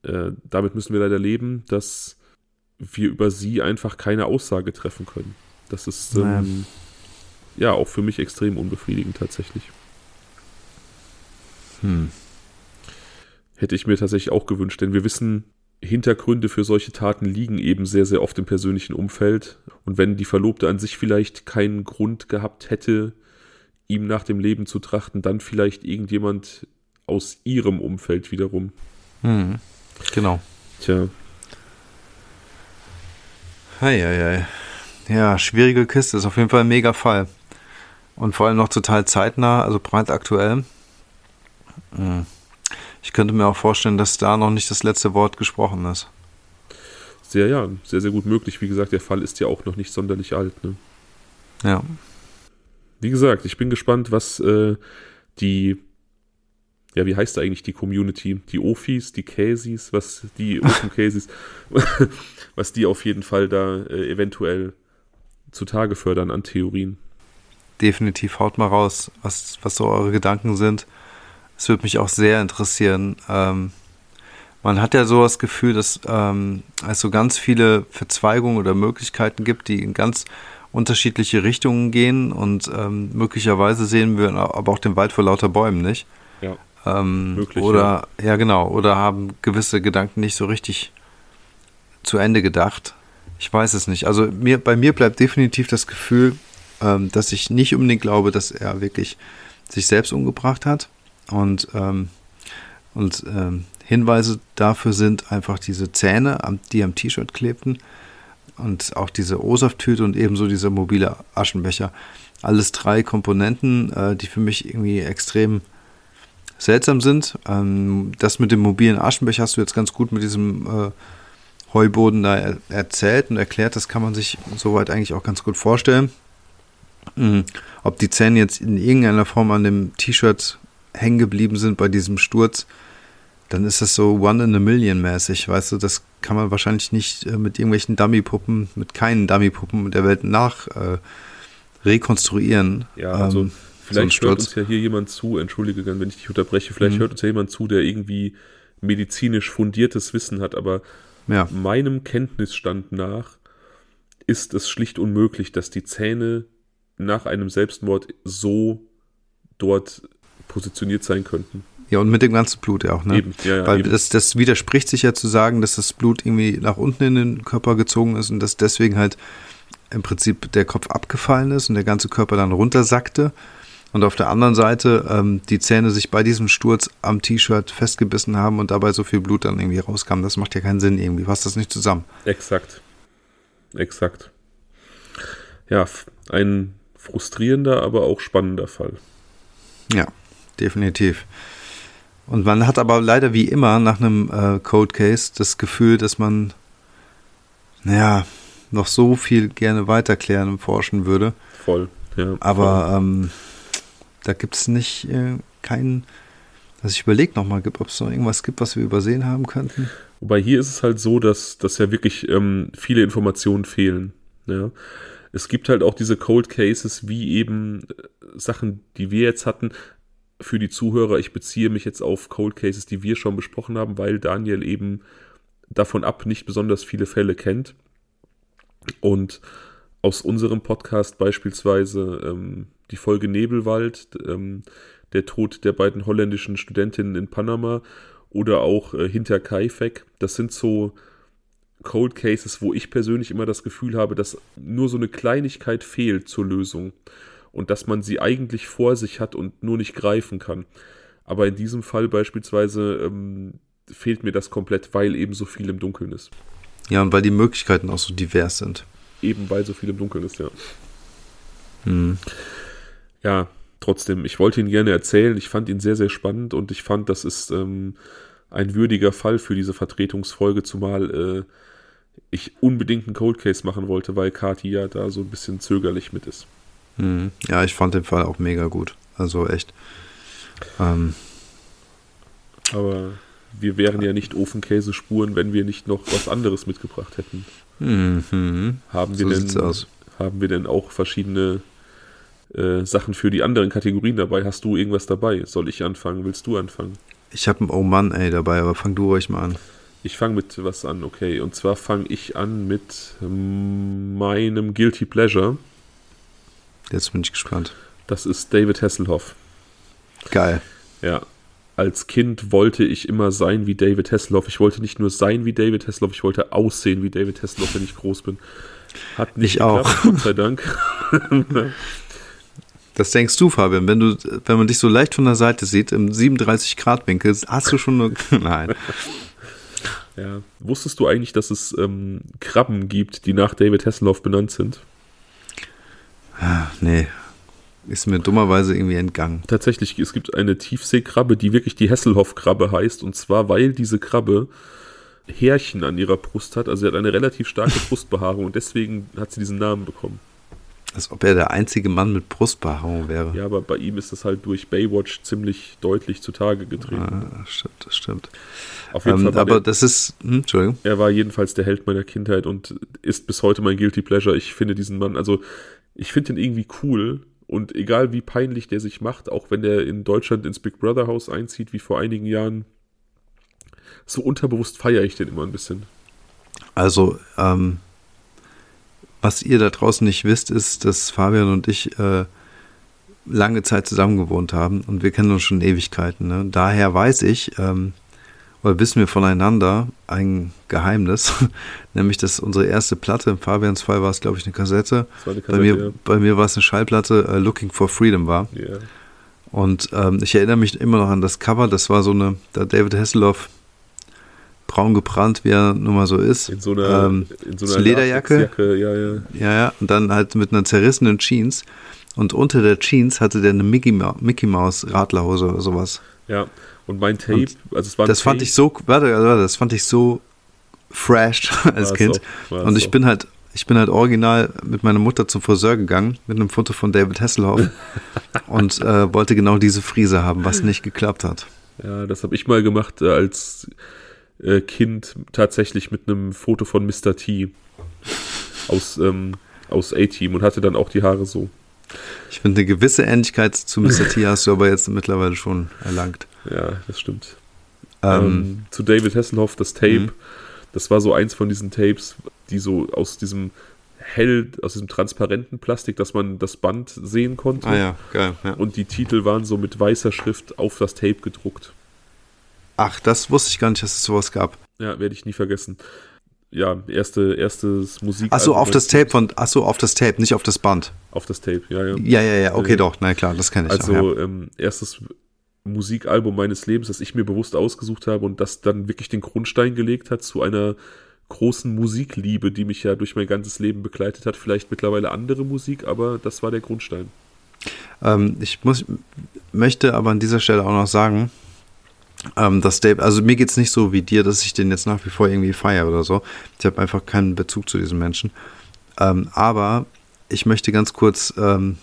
äh, damit müssen wir leider leben, dass wir über sie einfach keine Aussage treffen können. Das ist ähm, ja auch für mich extrem unbefriedigend tatsächlich. Hm. Hätte ich mir tatsächlich auch gewünscht, denn wir wissen, Hintergründe für solche Taten liegen eben sehr, sehr oft im persönlichen Umfeld. Und wenn die Verlobte an sich vielleicht keinen Grund gehabt hätte, ihm nach dem Leben zu trachten, dann vielleicht irgendjemand aus ihrem Umfeld wiederum. Hm, genau. Tja. Eieiei. Ja, schwierige Kiste. Ist auf jeden Fall ein mega Fall. Und vor allem noch total zeitnah, also brandaktuell. Hm. Ich könnte mir auch vorstellen, dass da noch nicht das letzte Wort gesprochen ist. Sehr, ja, sehr, sehr gut möglich. Wie gesagt, der Fall ist ja auch noch nicht sonderlich alt. Ne? Ja. Wie gesagt, ich bin gespannt, was äh, die ja, wie heißt eigentlich die Community? Die Ofis, die Käsis, was die Open Käsis, was die auf jeden Fall da äh, eventuell zutage fördern an Theorien. Definitiv, haut mal raus, was, was so eure Gedanken sind. Es würde mich auch sehr interessieren. Ähm, man hat ja so das Gefühl, dass ähm, es so ganz viele Verzweigungen oder Möglichkeiten gibt, die in ganz unterschiedliche Richtungen gehen und ähm, möglicherweise sehen wir aber auch den Wald vor lauter Bäumen nicht. Ja. Ähm, Möglich, oder, ja. ja. genau, oder haben gewisse Gedanken nicht so richtig zu Ende gedacht. Ich weiß es nicht. Also mir, bei mir bleibt definitiv das Gefühl, ähm, dass ich nicht unbedingt glaube, dass er wirklich sich selbst umgebracht hat. Und, ähm, und ähm, Hinweise dafür sind einfach diese Zähne, die am T-Shirt klebten und auch diese O-Saft-Tüte und ebenso dieser mobile Aschenbecher. Alles drei Komponenten, äh, die für mich irgendwie extrem seltsam sind. Ähm, das mit dem mobilen Aschenbecher hast du jetzt ganz gut mit diesem äh, Heuboden da er erzählt und erklärt. Das kann man sich soweit eigentlich auch ganz gut vorstellen. Mhm. Ob die Zähne jetzt in irgendeiner Form an dem T-Shirt hängen geblieben sind bei diesem Sturz, dann ist das so One in a Million mäßig, weißt du, das kann man wahrscheinlich nicht äh, mit irgendwelchen Dummy-Puppen, mit keinen Dummy-Puppen der Welt nach äh, rekonstruieren. Ja, also ähm, Vielleicht so hört uns ja hier jemand zu, entschuldige, wenn ich dich unterbreche, vielleicht mhm. hört uns ja jemand zu, der irgendwie medizinisch fundiertes Wissen hat, aber ja. meinem Kenntnisstand nach ist es schlicht unmöglich, dass die Zähne nach einem Selbstmord so dort positioniert sein könnten. Ja, und mit dem ganzen Blut ja auch, ne? Eben, ja, ja, Weil eben. Das, das widerspricht sich ja zu sagen, dass das Blut irgendwie nach unten in den Körper gezogen ist und dass deswegen halt im Prinzip der Kopf abgefallen ist und der ganze Körper dann runtersackte. Und auf der anderen Seite ähm, die Zähne sich bei diesem Sturz am T-Shirt festgebissen haben und dabei so viel Blut dann irgendwie rauskam. Das macht ja keinen Sinn irgendwie. Passt das nicht zusammen? Exakt. Exakt. Ja, ein frustrierender, aber auch spannender Fall. Ja, definitiv. Und man hat aber leider wie immer nach einem äh, Code Case das Gefühl, dass man, naja, noch so viel gerne weiterklären und forschen würde. Voll, ja. Aber voll. Ähm, da gibt es nicht äh, keinen, also ich überlege nochmal, ob es noch irgendwas gibt, was wir übersehen haben könnten. Wobei hier ist es halt so, dass, dass ja wirklich ähm, viele Informationen fehlen. Ja. Es gibt halt auch diese Cold Cases, wie eben äh, Sachen, die wir jetzt hatten, für die Zuhörer, ich beziehe mich jetzt auf Cold Cases, die wir schon besprochen haben, weil Daniel eben davon ab nicht besonders viele Fälle kennt. Und aus unserem Podcast beispielsweise ähm, die Folge Nebelwald, ähm, der Tod der beiden holländischen Studentinnen in Panama oder auch äh, Hinter Kaifek. Das sind so Cold Cases, wo ich persönlich immer das Gefühl habe, dass nur so eine Kleinigkeit fehlt zur Lösung und dass man sie eigentlich vor sich hat und nur nicht greifen kann. Aber in diesem Fall beispielsweise ähm, fehlt mir das komplett, weil eben so viel im Dunkeln ist. Ja, und weil die Möglichkeiten auch so divers sind. Eben weil so viel im Dunkeln ist, ja. Hm. Ja, trotzdem, ich wollte ihn gerne erzählen. Ich fand ihn sehr, sehr spannend und ich fand, das ist ähm, ein würdiger Fall für diese Vertretungsfolge, zumal äh, ich unbedingt einen Cold Case machen wollte, weil Kati ja da so ein bisschen zögerlich mit ist. Mhm. Ja, ich fand den Fall auch mega gut. Also echt. Ähm. Aber wir wären ja nicht Ofenkäsespuren, wenn wir nicht noch was anderes mitgebracht hätten. Mhm. Haben, wir so denn, haben wir denn auch verschiedene äh, Sachen für die anderen Kategorien dabei? Hast du irgendwas dabei? Soll ich anfangen? Willst du anfangen? Ich habe einen Oh Mann, ey, dabei, aber fang du ruhig mal an. Ich fange mit was an, okay. Und zwar fange ich an mit meinem Guilty Pleasure. Jetzt bin ich gespannt. Das ist David Hasselhoff. Geil. Ja. Als Kind wollte ich immer sein wie David Hasselhoff. Ich wollte nicht nur sein wie David Hasselhoff, ich wollte aussehen wie David Hasselhoff, wenn ich groß bin. Hat nicht ich geklappt, auch. Gott sei Dank. Das denkst du, Fabian, wenn du, wenn man dich so leicht von der Seite sieht, im 37 Grad Winkel, hast du schon eine, nein. Ja. Wusstest du eigentlich, dass es ähm, Krabben gibt, die nach David Hasselhoff benannt sind? Ah, nee. Ist mir dummerweise irgendwie entgangen. Tatsächlich, es gibt eine Tiefseekrabbe, die wirklich die Hasselhoff-Krabbe heißt. Und zwar, weil diese Krabbe Härchen an ihrer Brust hat. Also sie hat eine relativ starke Brustbehaarung und deswegen hat sie diesen Namen bekommen. Als ob er der einzige Mann mit Brustbehaarung wäre. Ja, aber bei ihm ist das halt durch Baywatch ziemlich deutlich zutage getreten. Ah, stimmt, das stimmt. Auf jeden ähm, Fall aber der, das ist, hm, Entschuldigung. Er war jedenfalls der Held meiner Kindheit und ist bis heute mein Guilty Pleasure. Ich finde diesen Mann, also ich finde ihn irgendwie cool und egal wie peinlich der sich macht, auch wenn der in Deutschland ins Big Brother Haus einzieht, wie vor einigen Jahren, so unterbewusst feiere ich den immer ein bisschen. Also, ähm, was ihr da draußen nicht wisst, ist, dass Fabian und ich äh, lange Zeit zusammen gewohnt haben und wir kennen uns schon Ewigkeiten. Ne? Daher weiß ich, ähm, oder wissen wir voneinander ein Geheimnis, nämlich dass unsere erste Platte, im Fabians Fall war es, glaube ich, eine Kassette. eine Kassette bei, mir, ja. bei mir war es eine Schallplatte, uh, Looking for Freedom war. Yeah. Und ähm, ich erinnere mich immer noch an das Cover, das war so eine, da David Hasselhoff braun gebrannt, wie er nun mal so ist. In so einer, ähm, in so einer Lederjacke. Ja, ja. ja, ja. Und dann halt mit einer zerrissenen Jeans. Und unter der Jeans hatte der eine Mickey, Ma Mickey Maus Radlerhose oder sowas. Ja, und mein Tape, und also es war Das Tape. fand ich so, warte, warte, das fand ich so fresh als war Kind. Auch, und ich auch. bin halt, ich bin halt original mit meiner Mutter zum Friseur gegangen, mit einem Foto von David Hasselhoff und äh, wollte genau diese Frise haben, was nicht geklappt hat. Ja, das habe ich mal gemacht äh, als äh, Kind tatsächlich mit einem Foto von Mr. T aus, ähm, aus A-Team und hatte dann auch die Haare so. Ich finde, eine gewisse Ähnlichkeit zu Mr. T hast du aber jetzt mittlerweile schon erlangt. Ja, das stimmt. Ähm, Ähm, zu David Hasselhoff, das Tape, Mhm. das war so eins von diesen Tapes, die so aus diesem hell, aus diesem transparenten Plastik, dass man das Band sehen konnte. ah ja, geil. Ja. Und die Titel waren so mit weißer Schrift auf das Tape gedruckt. Ach, das wusste ich gar nicht, dass es sowas gab. Ja, werde ich nie vergessen. Ja, erste, erstes Musik. Ach so, auf das Tape von, ach so, auf das Tape, nicht auf das Band. Auf das Tape, ja, ja. Ja, ja, ja, okay, Ja. doch, na klar, das kenne ich. Also noch, ja. ähm, erstes Musikalbum meines Lebens, das ich mir bewusst ausgesucht habe und das dann wirklich den Grundstein gelegt hat zu einer großen Musikliebe, die mich ja durch mein ganzes Leben begleitet hat. Vielleicht mittlerweile andere Musik, aber das war der Grundstein. Ähm, ich muss, möchte aber an dieser Stelle auch noch sagen, ähm, dass Dave, also mir geht es nicht so wie dir, dass ich den jetzt nach wie vor irgendwie feiere oder so. Ich habe einfach keinen Bezug zu diesem Menschen. Ähm, aber ich möchte ganz kurz ähm,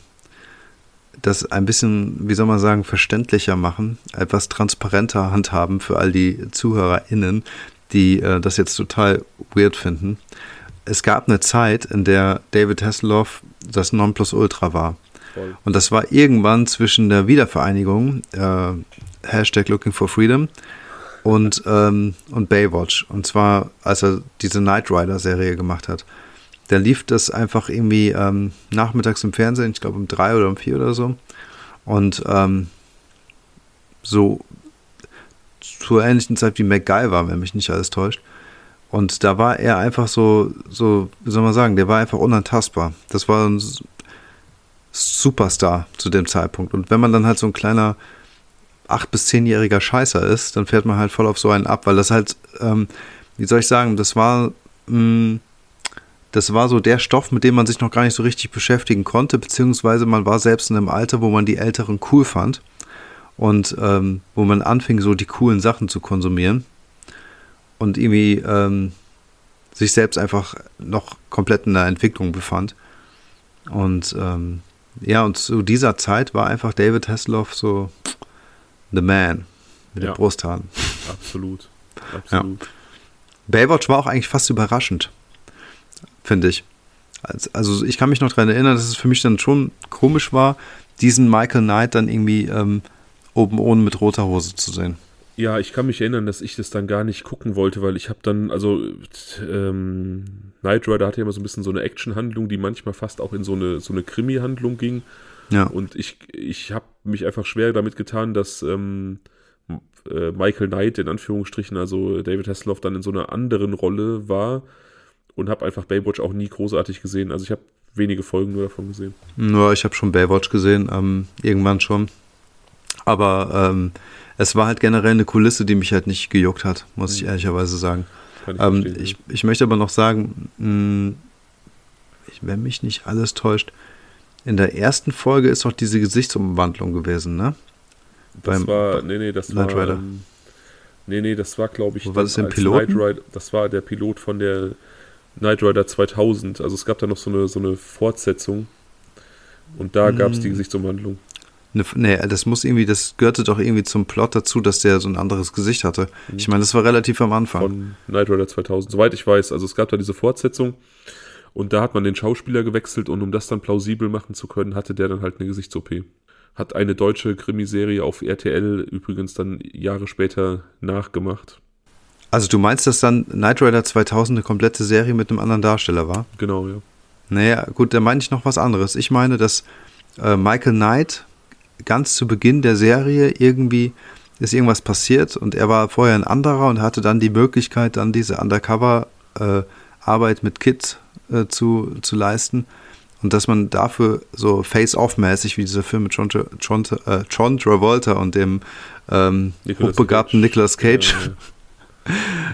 das ein bisschen, wie soll man sagen, verständlicher machen, etwas transparenter handhaben für all die ZuhörerInnen, die äh, das jetzt total weird finden. Es gab eine Zeit, in der David Hasselhoff das Nonplusultra war. Und das war irgendwann zwischen der Wiedervereinigung, äh, Hashtag Looking for Freedom, und, ähm, und Baywatch. Und zwar, als er diese Knight Rider-Serie gemacht hat. Da lief das einfach irgendwie ähm, nachmittags im Fernsehen, ich glaube um drei oder um vier oder so. Und ähm, so zur ähnlichen Zeit wie MacGyver, wenn mich nicht alles täuscht. Und da war er einfach so, so, wie soll man sagen, der war einfach unantastbar. Das war ein Superstar zu dem Zeitpunkt. Und wenn man dann halt so ein kleiner acht- bis zehnjähriger Scheißer ist, dann fährt man halt voll auf so einen ab, weil das halt, ähm, wie soll ich sagen, das war, mh, das war so der Stoff, mit dem man sich noch gar nicht so richtig beschäftigen konnte, beziehungsweise man war selbst in einem Alter, wo man die Älteren cool fand und ähm, wo man anfing, so die coolen Sachen zu konsumieren und irgendwie ähm, sich selbst einfach noch komplett in der Entwicklung befand. Und ähm, ja, und zu dieser Zeit war einfach David Hasselhoff so the man mit Ja. den Brusthaaren. Absolut. Absolut. Baywatch war auch eigentlich fast überraschend, finde ich. Als- Also ich kann mich noch daran erinnern, dass es für mich dann schon komisch war, diesen Michael Knight dann irgendwie ähm, oben ohne mit roter Hose zu sehen. Ja, ich kann mich erinnern, dass ich das dann gar nicht gucken wollte, weil ich habe dann, also ähm, Knight Rider hatte ja immer so ein bisschen so eine Actionhandlung, die manchmal fast auch in so eine, so eine Krimi-Handlung ging. Ja. Und ich, ich habe mich einfach schwer damit getan, dass ähm, äh, Michael Knight in Anführungsstrichen, also David Hasselhoff, dann in so einer anderen Rolle war und habe einfach Baywatch auch nie großartig gesehen. Also ich habe wenige Folgen nur davon gesehen. Ja, ich habe schon Baywatch gesehen, ähm, irgendwann schon. Aber ähm, es war halt generell eine Kulisse, die mich halt nicht gejuckt hat, muss ich ehrlicherweise sagen. Ich Ähm, ich, ich möchte aber noch sagen, mh, ich, wenn mich nicht alles täuscht, in der ersten Folge ist doch diese Gesichtsumwandlung gewesen, ne? das beim- war, nee, nee, das Knight war, Rider. ähm, nee, nee, das war, glaube ich, war das? Knight Rider, das war der Pilot von der Knight Rider 2000. Also es gab da noch so eine, so eine Fortsetzung und da gab es die. Gesichtsumwandlung. Ne, nee, das muss irgendwie, das gehörte doch irgendwie zum Plot dazu, dass der so ein anderes Gesicht hatte. Ich meine, das war relativ am Anfang. von Knight Rider 2000, soweit ich weiß. Also es gab da diese Fortsetzung und da hat man den Schauspieler gewechselt und um das dann plausibel machen zu können, hatte der dann halt eine Gesichts-OP. Hat eine deutsche Krimiserie auf RTL übrigens dann Jahre später nachgemacht. Also du meinst, dass dann Knight Rider 2000 eine komplette Serie mit einem anderen Darsteller war? Genau, ja. Naja, gut, da meine ich noch was anderes. Ich meine, dass äh, Michael Knight ganz zu Beginn der Serie irgendwie ist irgendwas passiert und er war vorher ein anderer und hatte dann die Möglichkeit, dann diese Undercover-Arbeit mit Kids äh, zu, zu leisten. Und dass man dafür so Face-Off-mäßig, wie dieser Film mit John, John, äh, John Travolta und dem ähm, Nicolas hochbegabten Cage. Nicolas Cage,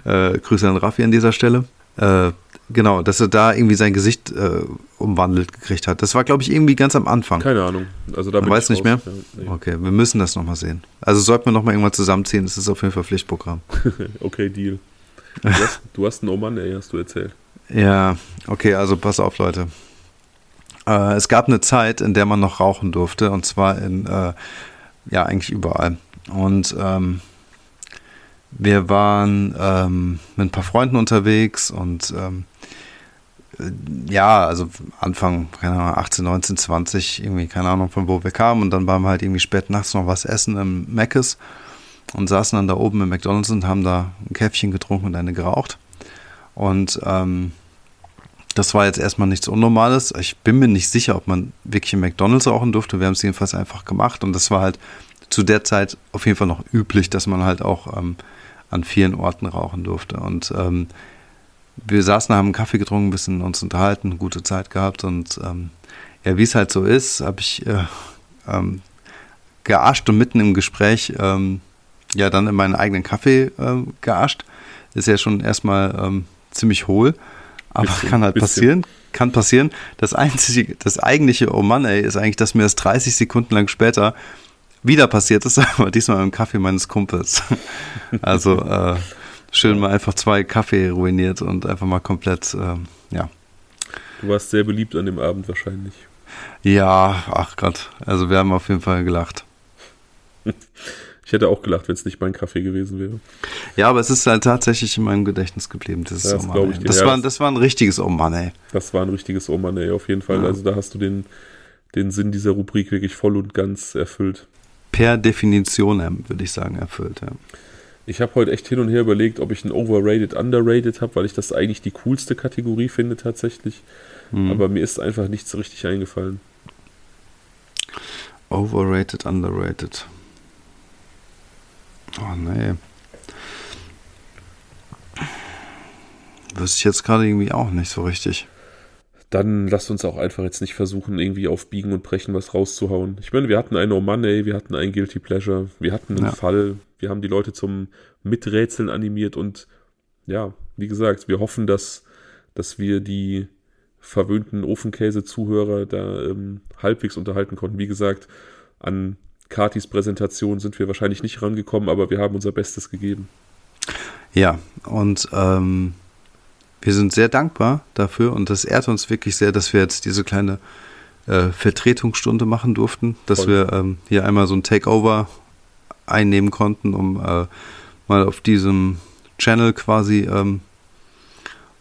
Ja, äh, Grüße an Raffi an dieser Stelle. Äh, genau, dass er da irgendwie sein Gesicht äh, umwandelt gekriegt hat. Das war, glaube ich, irgendwie ganz am Anfang. Keine Ahnung. Also da weiß ich nicht mehr? Ja, nee. Okay, wir müssen das nochmal sehen. Also sollten wir nochmal irgendwann zusammenziehen, das ist auf jeden Fall Pflichtprogramm. Okay, Deal. Du hast, du hast einen Oman, ey, hast du erzählt. Ja, okay, also pass auf, Leute. Äh, es gab eine Zeit, in der man noch rauchen durfte, und zwar in, äh, ja, eigentlich überall. Und ähm, wir waren ähm, mit ein paar Freunden unterwegs und ähm, ja, also Anfang, keine Ahnung, 18, 19, 20, irgendwie, keine Ahnung, von wo wir kamen. Und dann waren wir halt irgendwie spät nachts noch was essen im Mc's und saßen dann da oben im McDonalds und haben da ein Käffchen getrunken und eine geraucht. Und ähm, das war jetzt erstmal nichts Unnormales. Ich bin mir nicht sicher, ob man wirklich im McDonalds rauchen durfte. Wir haben es jedenfalls einfach gemacht. Und das war halt zu der Zeit auf jeden Fall noch üblich, dass man halt auch ähm, an vielen Orten rauchen durfte. Und ähm, wir saßen, haben einen Kaffee getrunken, ein bisschen uns unterhalten, gute Zeit gehabt. Und ähm, ja, wie es halt so ist, habe ich äh, ähm, geascht und mitten im Gespräch ähm, ja dann in meinen eigenen Kaffee ähm, geascht. Ist ja schon erstmal ähm, ziemlich hohl, aber bisschen, kann halt bisschen. passieren. Kann passieren. Das einzige, das eigentliche Oh Mann, ey, ist eigentlich, dass mir das 30 Sekunden lang später wieder passiert ist, aber diesmal im Kaffee meines Kumpels. Also äh, schön mal einfach zwei Kaffee ruiniert und einfach mal komplett, äh, ja. Du warst sehr beliebt an dem Abend wahrscheinlich. Ja, ach Gott, also wir haben auf jeden Fall gelacht. Ich hätte auch gelacht, wenn es nicht mein Kaffee gewesen wäre. Ja, aber es ist halt tatsächlich in meinem Gedächtnis geblieben. Das, das, oh Mann, das, war, das war ein richtiges Oh Mann, ey. Das war ein richtiges Oh Mann, ey, auf jeden Fall. Ja. Also da hast du den, den Sinn dieser Rubrik wirklich voll und ganz erfüllt. Per Definition, ähm, würde ich sagen, erfüllt, ja. Ich habe heute echt hin und her überlegt, ob ich ein Overrated, Underrated habe, weil ich das eigentlich die coolste Kategorie finde tatsächlich. Mhm. Aber mir ist einfach nichts richtig eingefallen. Overrated, Underrated. Oh nee. Wüsste ich jetzt gerade irgendwie auch nicht so richtig. Dann lasst uns auch einfach jetzt nicht versuchen, irgendwie auf Biegen und Brechen was rauszuhauen. Ich meine, wir hatten ein No Money, wir hatten ein Guilty Pleasure, wir hatten einen ja. Fall, wir haben die Leute zum Miträtseln animiert und ja, wie gesagt, wir hoffen, dass, dass wir die verwöhnten Ofenkäse-Zuhörer da ähm, halbwegs unterhalten konnten. Wie gesagt, an Katis Präsentation sind wir wahrscheinlich nicht rangekommen, aber wir haben unser Bestes gegeben. Ja, und ähm, wir sind sehr dankbar dafür und das ehrt uns wirklich sehr, dass wir jetzt diese kleine äh, Vertretungsstunde machen durften, dass Voll. wir ähm, hier einmal so ein Takeover einnehmen konnten, um äh, mal auf diesem Channel quasi ähm,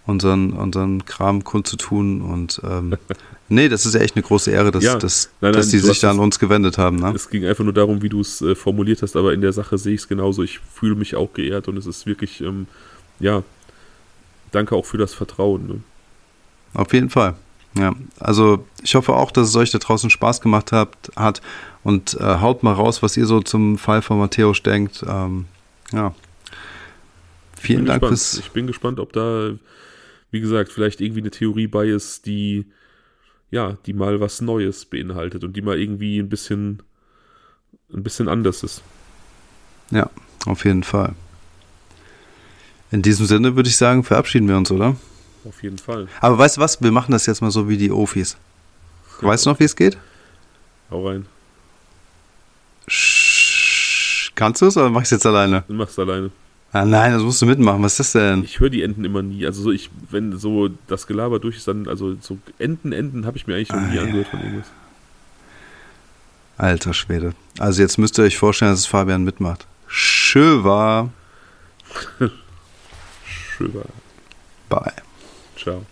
unseren, unseren Kram kundzutun und ähm, Nee, das ist ja echt eine große Ehre, dass, ja, dass, nein, nein, dass die sich da an uns gewendet haben. Ne? Es ging einfach nur darum, wie du es äh, formuliert hast, aber in der Sache sehe ich es genauso. Ich fühle mich auch geehrt und es ist wirklich, ähm, ja, danke auch für das Vertrauen. Ne? Auf jeden Fall. Ja, also ich hoffe auch, dass es euch da draußen Spaß gemacht habt, hat und äh, haut mal raus, was ihr so zum Fall von Matthäus denkt. Ähm, ja. Vielen Dank gespannt. fürs. Ich bin gespannt, ob da, wie gesagt, vielleicht irgendwie eine Theorie bei ist, die ja, die mal was Neues beinhaltet und die mal irgendwie ein bisschen, ein bisschen anders ist. Ja, auf jeden Fall. In diesem Sinne würde ich sagen, verabschieden wir uns, oder? Auf jeden Fall. Aber weißt du was? Wir machen das jetzt mal so wie die Ofis. Ja. Weißt du noch, wie es geht? Hau rein. Kannst du es oder mach ich es jetzt alleine? Machst es alleine. Ah nein, das musst du mitmachen. Was ist das denn? Ich höre die Enten immer nie. Also so ich, wenn so das Gelaber durch ist, dann, also so Enten, Enten habe ich mir eigentlich noch ah, nie ja. angehört von irgendwas. Alter Schwede. Also jetzt müsst ihr euch vorstellen, dass es Fabian mitmacht. Schöwa. Schöwa. Bye. Ciao.